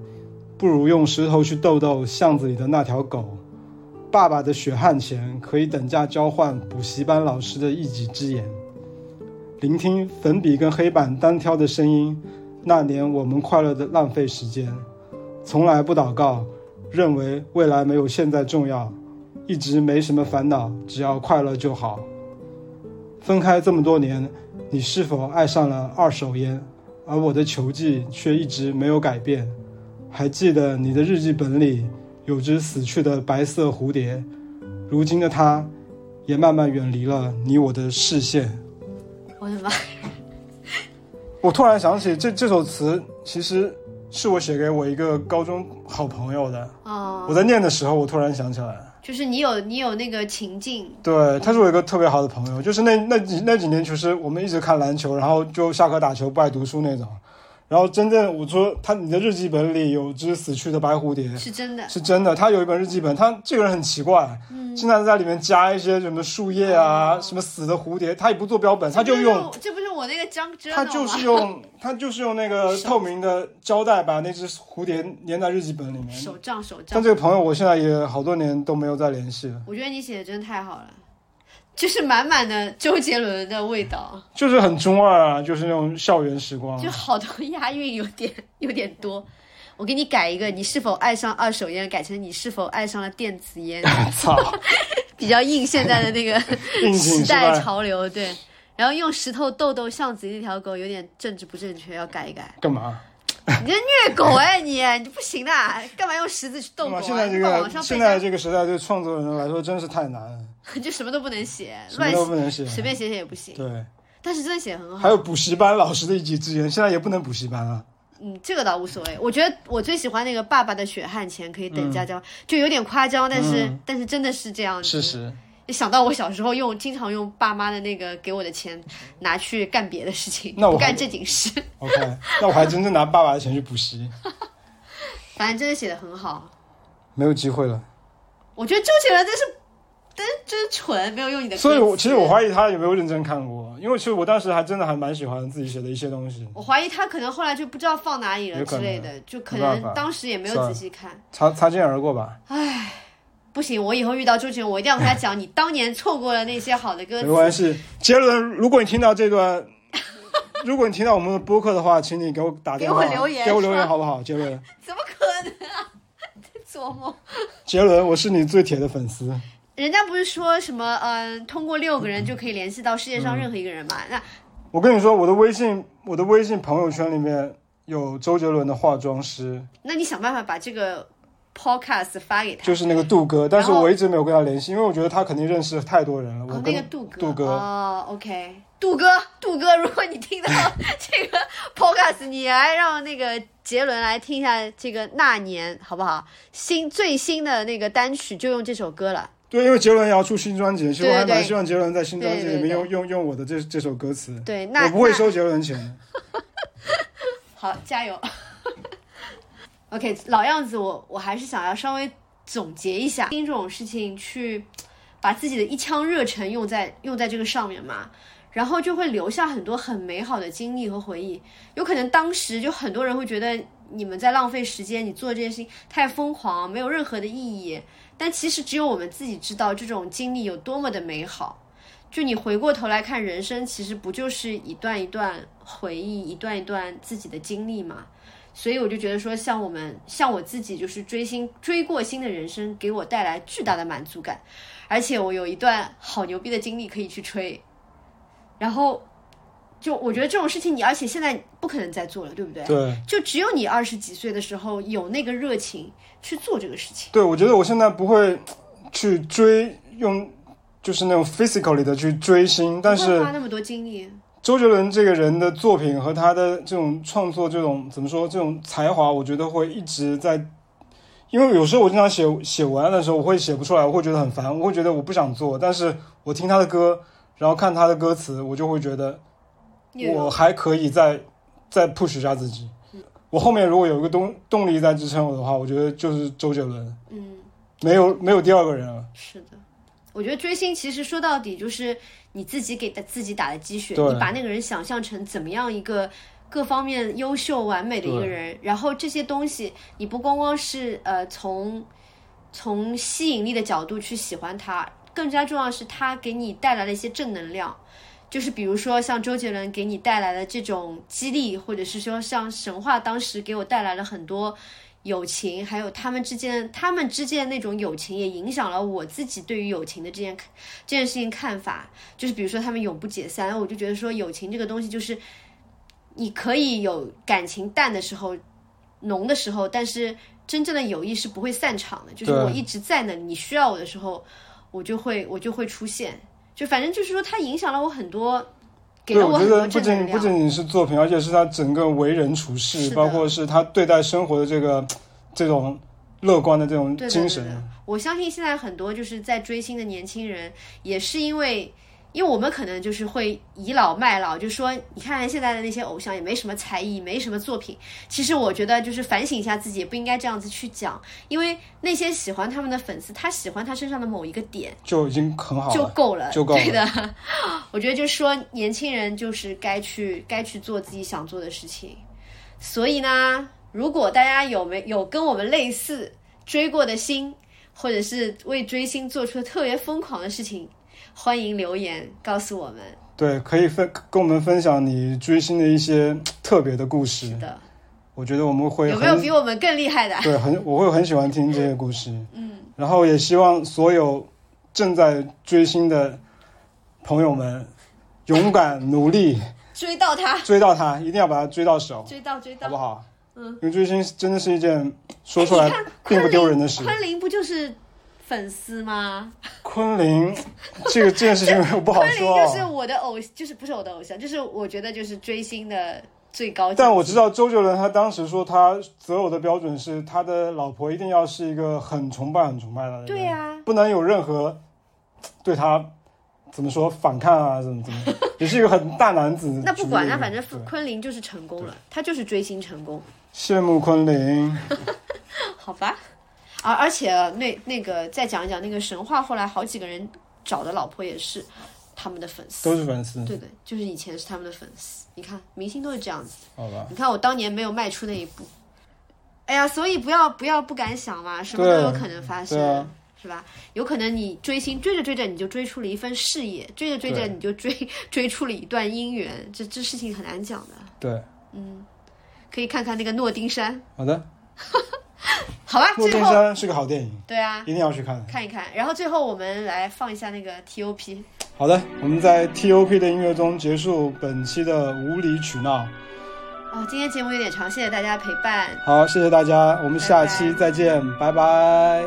不如用石头去逗逗巷子里的那条狗。爸爸的血汗钱可以等价交换补习班老师的一己之言。聆听粉笔跟黑板单挑的声音，那年我们快乐的浪费时间，从来不祷告，认为未来没有现在重要，一直没什么烦恼，只要快乐就好。分开这么多年，你是否爱上了二手烟？而我的球技却一直没有改变。还记得你的日记本里有只死去的白色蝴蝶，如今的它也慢慢远离了你我的视线。我的妈！我突然想起这这首词其实是我写给我一个高中好朋友的。哦，我在念的时候，我突然想起来，就是你有你有那个情境，对，他是我一个特别好的朋友，就是那那几那几年，其实我们一直看篮球，然后就下课打球，不爱读书那种。然后真正我说他你的日记本里有只死去的白蝴蝶，是真的。是真的，他有一本日记本，他这个人很奇怪，嗯，经常在里面加一些什么树叶啊，哦什么死的蝴蝶，他也不做标本，他就用这不是我我那个张真他就是用 他就是用那个透明的胶带把那只蝴蝶粘在日记本里面。手账手账但。这个朋友我现在也好多年都没有再联系了，我觉得你写的真的太好了，就是满满的周杰伦的味道，就是很中二啊，就是那种校园时光。就好多押韵有点 有点多。我给你改一个，你是否爱上二手烟？改成你是否爱上了电子烟？操，比较应现在的那个时代？潮流，对。然后用石头逗逗巷子里那条狗，有点政治不正确，要改一改。干嘛？你这虐狗哎、你你不行的，干嘛用石子去逗狗、啊？现在这个上现在这个时代对创作人来说真是太难了，就什么都不能写，什么乱都不能写。随便写写也不行。对，但是真的写很好。还有补习班老师的一己之言，现在也不能补习班啊。嗯，这个倒无所谓。我觉得我最喜欢那个爸爸的血汗钱可以等价交换，就有点夸张，但是、嗯但是真的是这样子。事实，一想到我小时候用经常用爸妈的那个给我的钱拿去干别的事情，那我不干正经事，OK，那我还真正拿爸爸的钱去补习，反正真的写的很好。没有机会了。我觉得周杰伦真是真真蠢，没有用你的。所以我，其实我怀疑他有没有认真看过，因为其实我当时还真的还蛮喜欢自己写的一些东西。我怀疑他可能后来就不知道放哪里了之类的，就可能当时也没有仔细看。擦擦肩而过吧，不行，我以后遇到周杰伦，我一定要跟他讲，你当年错过了那些好的歌 没。关系。杰伦，如果你听到这段，如果你听到我们的播客的话，请你给我打电话，给我留言给我留言好不好？杰伦，怎么可能啊？在做梦。杰伦，我是你最铁的粉丝。人家不是说什么，嗯、通过六个人就可以联系到世界上任何一个人嘛？那我跟你说，我的微信，我的微信朋友圈里面有周杰伦的化妆师，那你想办法把这个 podcast 发给他。就是那个杜哥，但是我一直没有跟他联系，因为我觉得他肯定认识太多人了。我哦，那个杜哥，杜哥哦，OK，杜哥，杜哥，如果你听到这个 podcast，你来让那个杰伦来听一下这个那年，好不好？新最新的那个单曲就用这首歌了。对，因为杰伦也要出新专辑，其实我还蛮希望杰伦在新专辑里面用用用我的这这首歌词。对，那那我不会收杰伦钱的。好，加油。OK，老样子我，我还是想要稍微总结一下，因这种事情去把自己的一腔热忱用在用在这个上面嘛，然后就会留下很多很美好的经历和回忆。有可能当时就很多人会觉得你们在浪费时间，你做这件事情太疯狂，没有任何的意义。但其实只有我们自己知道这种经历有多么的美好。就你回过头来看人生，其实不就是一段一段回忆，一段一段自己的经历嘛？所以我就觉得说，像我们，像我自己，就是追星追过星的人生，给我带来巨大的满足感，而且我有一段好牛逼的经历可以去吹。然后，就我觉得这种事情你，而且现在不可能再做了，对不对？对就只有你二十几岁的时候有那个热情去做这个事情。对，我觉得我现在不会去追用，就是那种 physically 的去追星，但是花那么多精力，周杰伦这个人的作品和他的这种创作，这种怎么说，这种才华，我觉得会一直在。因为有时候我经常写写文案的时候，我会写不出来，我会觉得很烦，我会觉得我不想做。但是我听他的歌，然后看他的歌词，我就会觉得我还可以再再 push 一下自己。我后面如果有一个动动力在支撑我的话，我觉得就是周杰伦，嗯。没有没有第二个人了。是的，我觉得追星其实说到底就是你自己给的自己打的鸡血，你把那个人想象成怎么样一个各方面优秀完美的一个人，然后这些东西你不光光是呃从从吸引力的角度去喜欢他，更加重要是他给你带来了一些正能量。就是比如说像周杰伦给你带来的这种激励，或者是说像神话当时给我带来了很多友情，还有他们之间他们之间的那种友情，也影响了我自己对于友情的这件这件事情看法。就是比如说他们永不解散，我就觉得说友情这个东西，就是你可以有感情淡的时候、浓的时候，但是真正的友谊是不会散场的。就是我一直在那里，你需要我的时候，我就会我就会出现。就反正就是说，它影响了我很多，给对，了很多我觉得不正能量。仅不仅仅是作品，而且是他整个为人处事，包括是他对待生活的这个这种乐观的这种精神。对对我相信现在很多就是在追星的年轻人，也是因为因为我们可能就是会倚老卖老，就说你看现在的那些偶像也没什么才艺，没什么作品。其实我觉得就是反省一下自己，不应该这样子去讲，因为那些喜欢他们的粉丝，他喜欢他身上的某一个点就已经很好了就。够了，就够了对的，我觉得就是说年轻人就是该去该去做自己想做的事情。所以呢，如果大家有没有跟我们类似追过的星，或者是为追星做出特别疯狂的事情，欢迎留言告诉我们。对，可以分跟我们分享你追星的一些特别的故事。是的，我觉得我们会有没有比我们更厉害的？对很我会很喜欢听这些故事。嗯，然后也希望所有正在追星的朋友们勇敢努力 追到他，追到他，一定要把他追到手，追到追到好不。好？嗯，因为追星真的是一件说出来并不丢人的事。昆凌不就是粉丝吗？昆凌，这个这件事情 我不好昆凌说就是哦。我的偶，就是不是我的偶像，就是我觉得就是追星的最高。但我知道周杰伦他当时说他择偶的标准是他的老婆一定要是一个很崇拜、很崇拜他的人，对呀不能有任何对他怎么说反抗啊，怎么怎么，也是一个很大男子。那不管，那反正昆凌就是成功了，他就是追星成功，羡慕昆凌，好吧？而而且那那个再讲一讲那个神话，后来好几个人找的老婆也是他们的粉丝，都是粉丝，对的，就是以前是他们的粉丝。你看，明星都是这样子。好吧？你看我当年没有迈出那一步，哎呀，所以不要不要不敢想嘛，什么都有可能发生，啊是吧？有可能你追星追着追着你就追出了一份事业，追着追着你就追追出了一段姻缘，这这事情很难讲的。对，嗯可以看看那个诺丁山，好的，好吧？诺最后丁山是个好电影，对啊，一定要去看。看一看。然后最后我们来放一下那个 T.O.P。好的，我们在 T.O.P 的音乐中结束本期的无理取闹。哦，今天节目有点长，谢谢大家陪伴。好，谢谢大家，我们下期再见，拜拜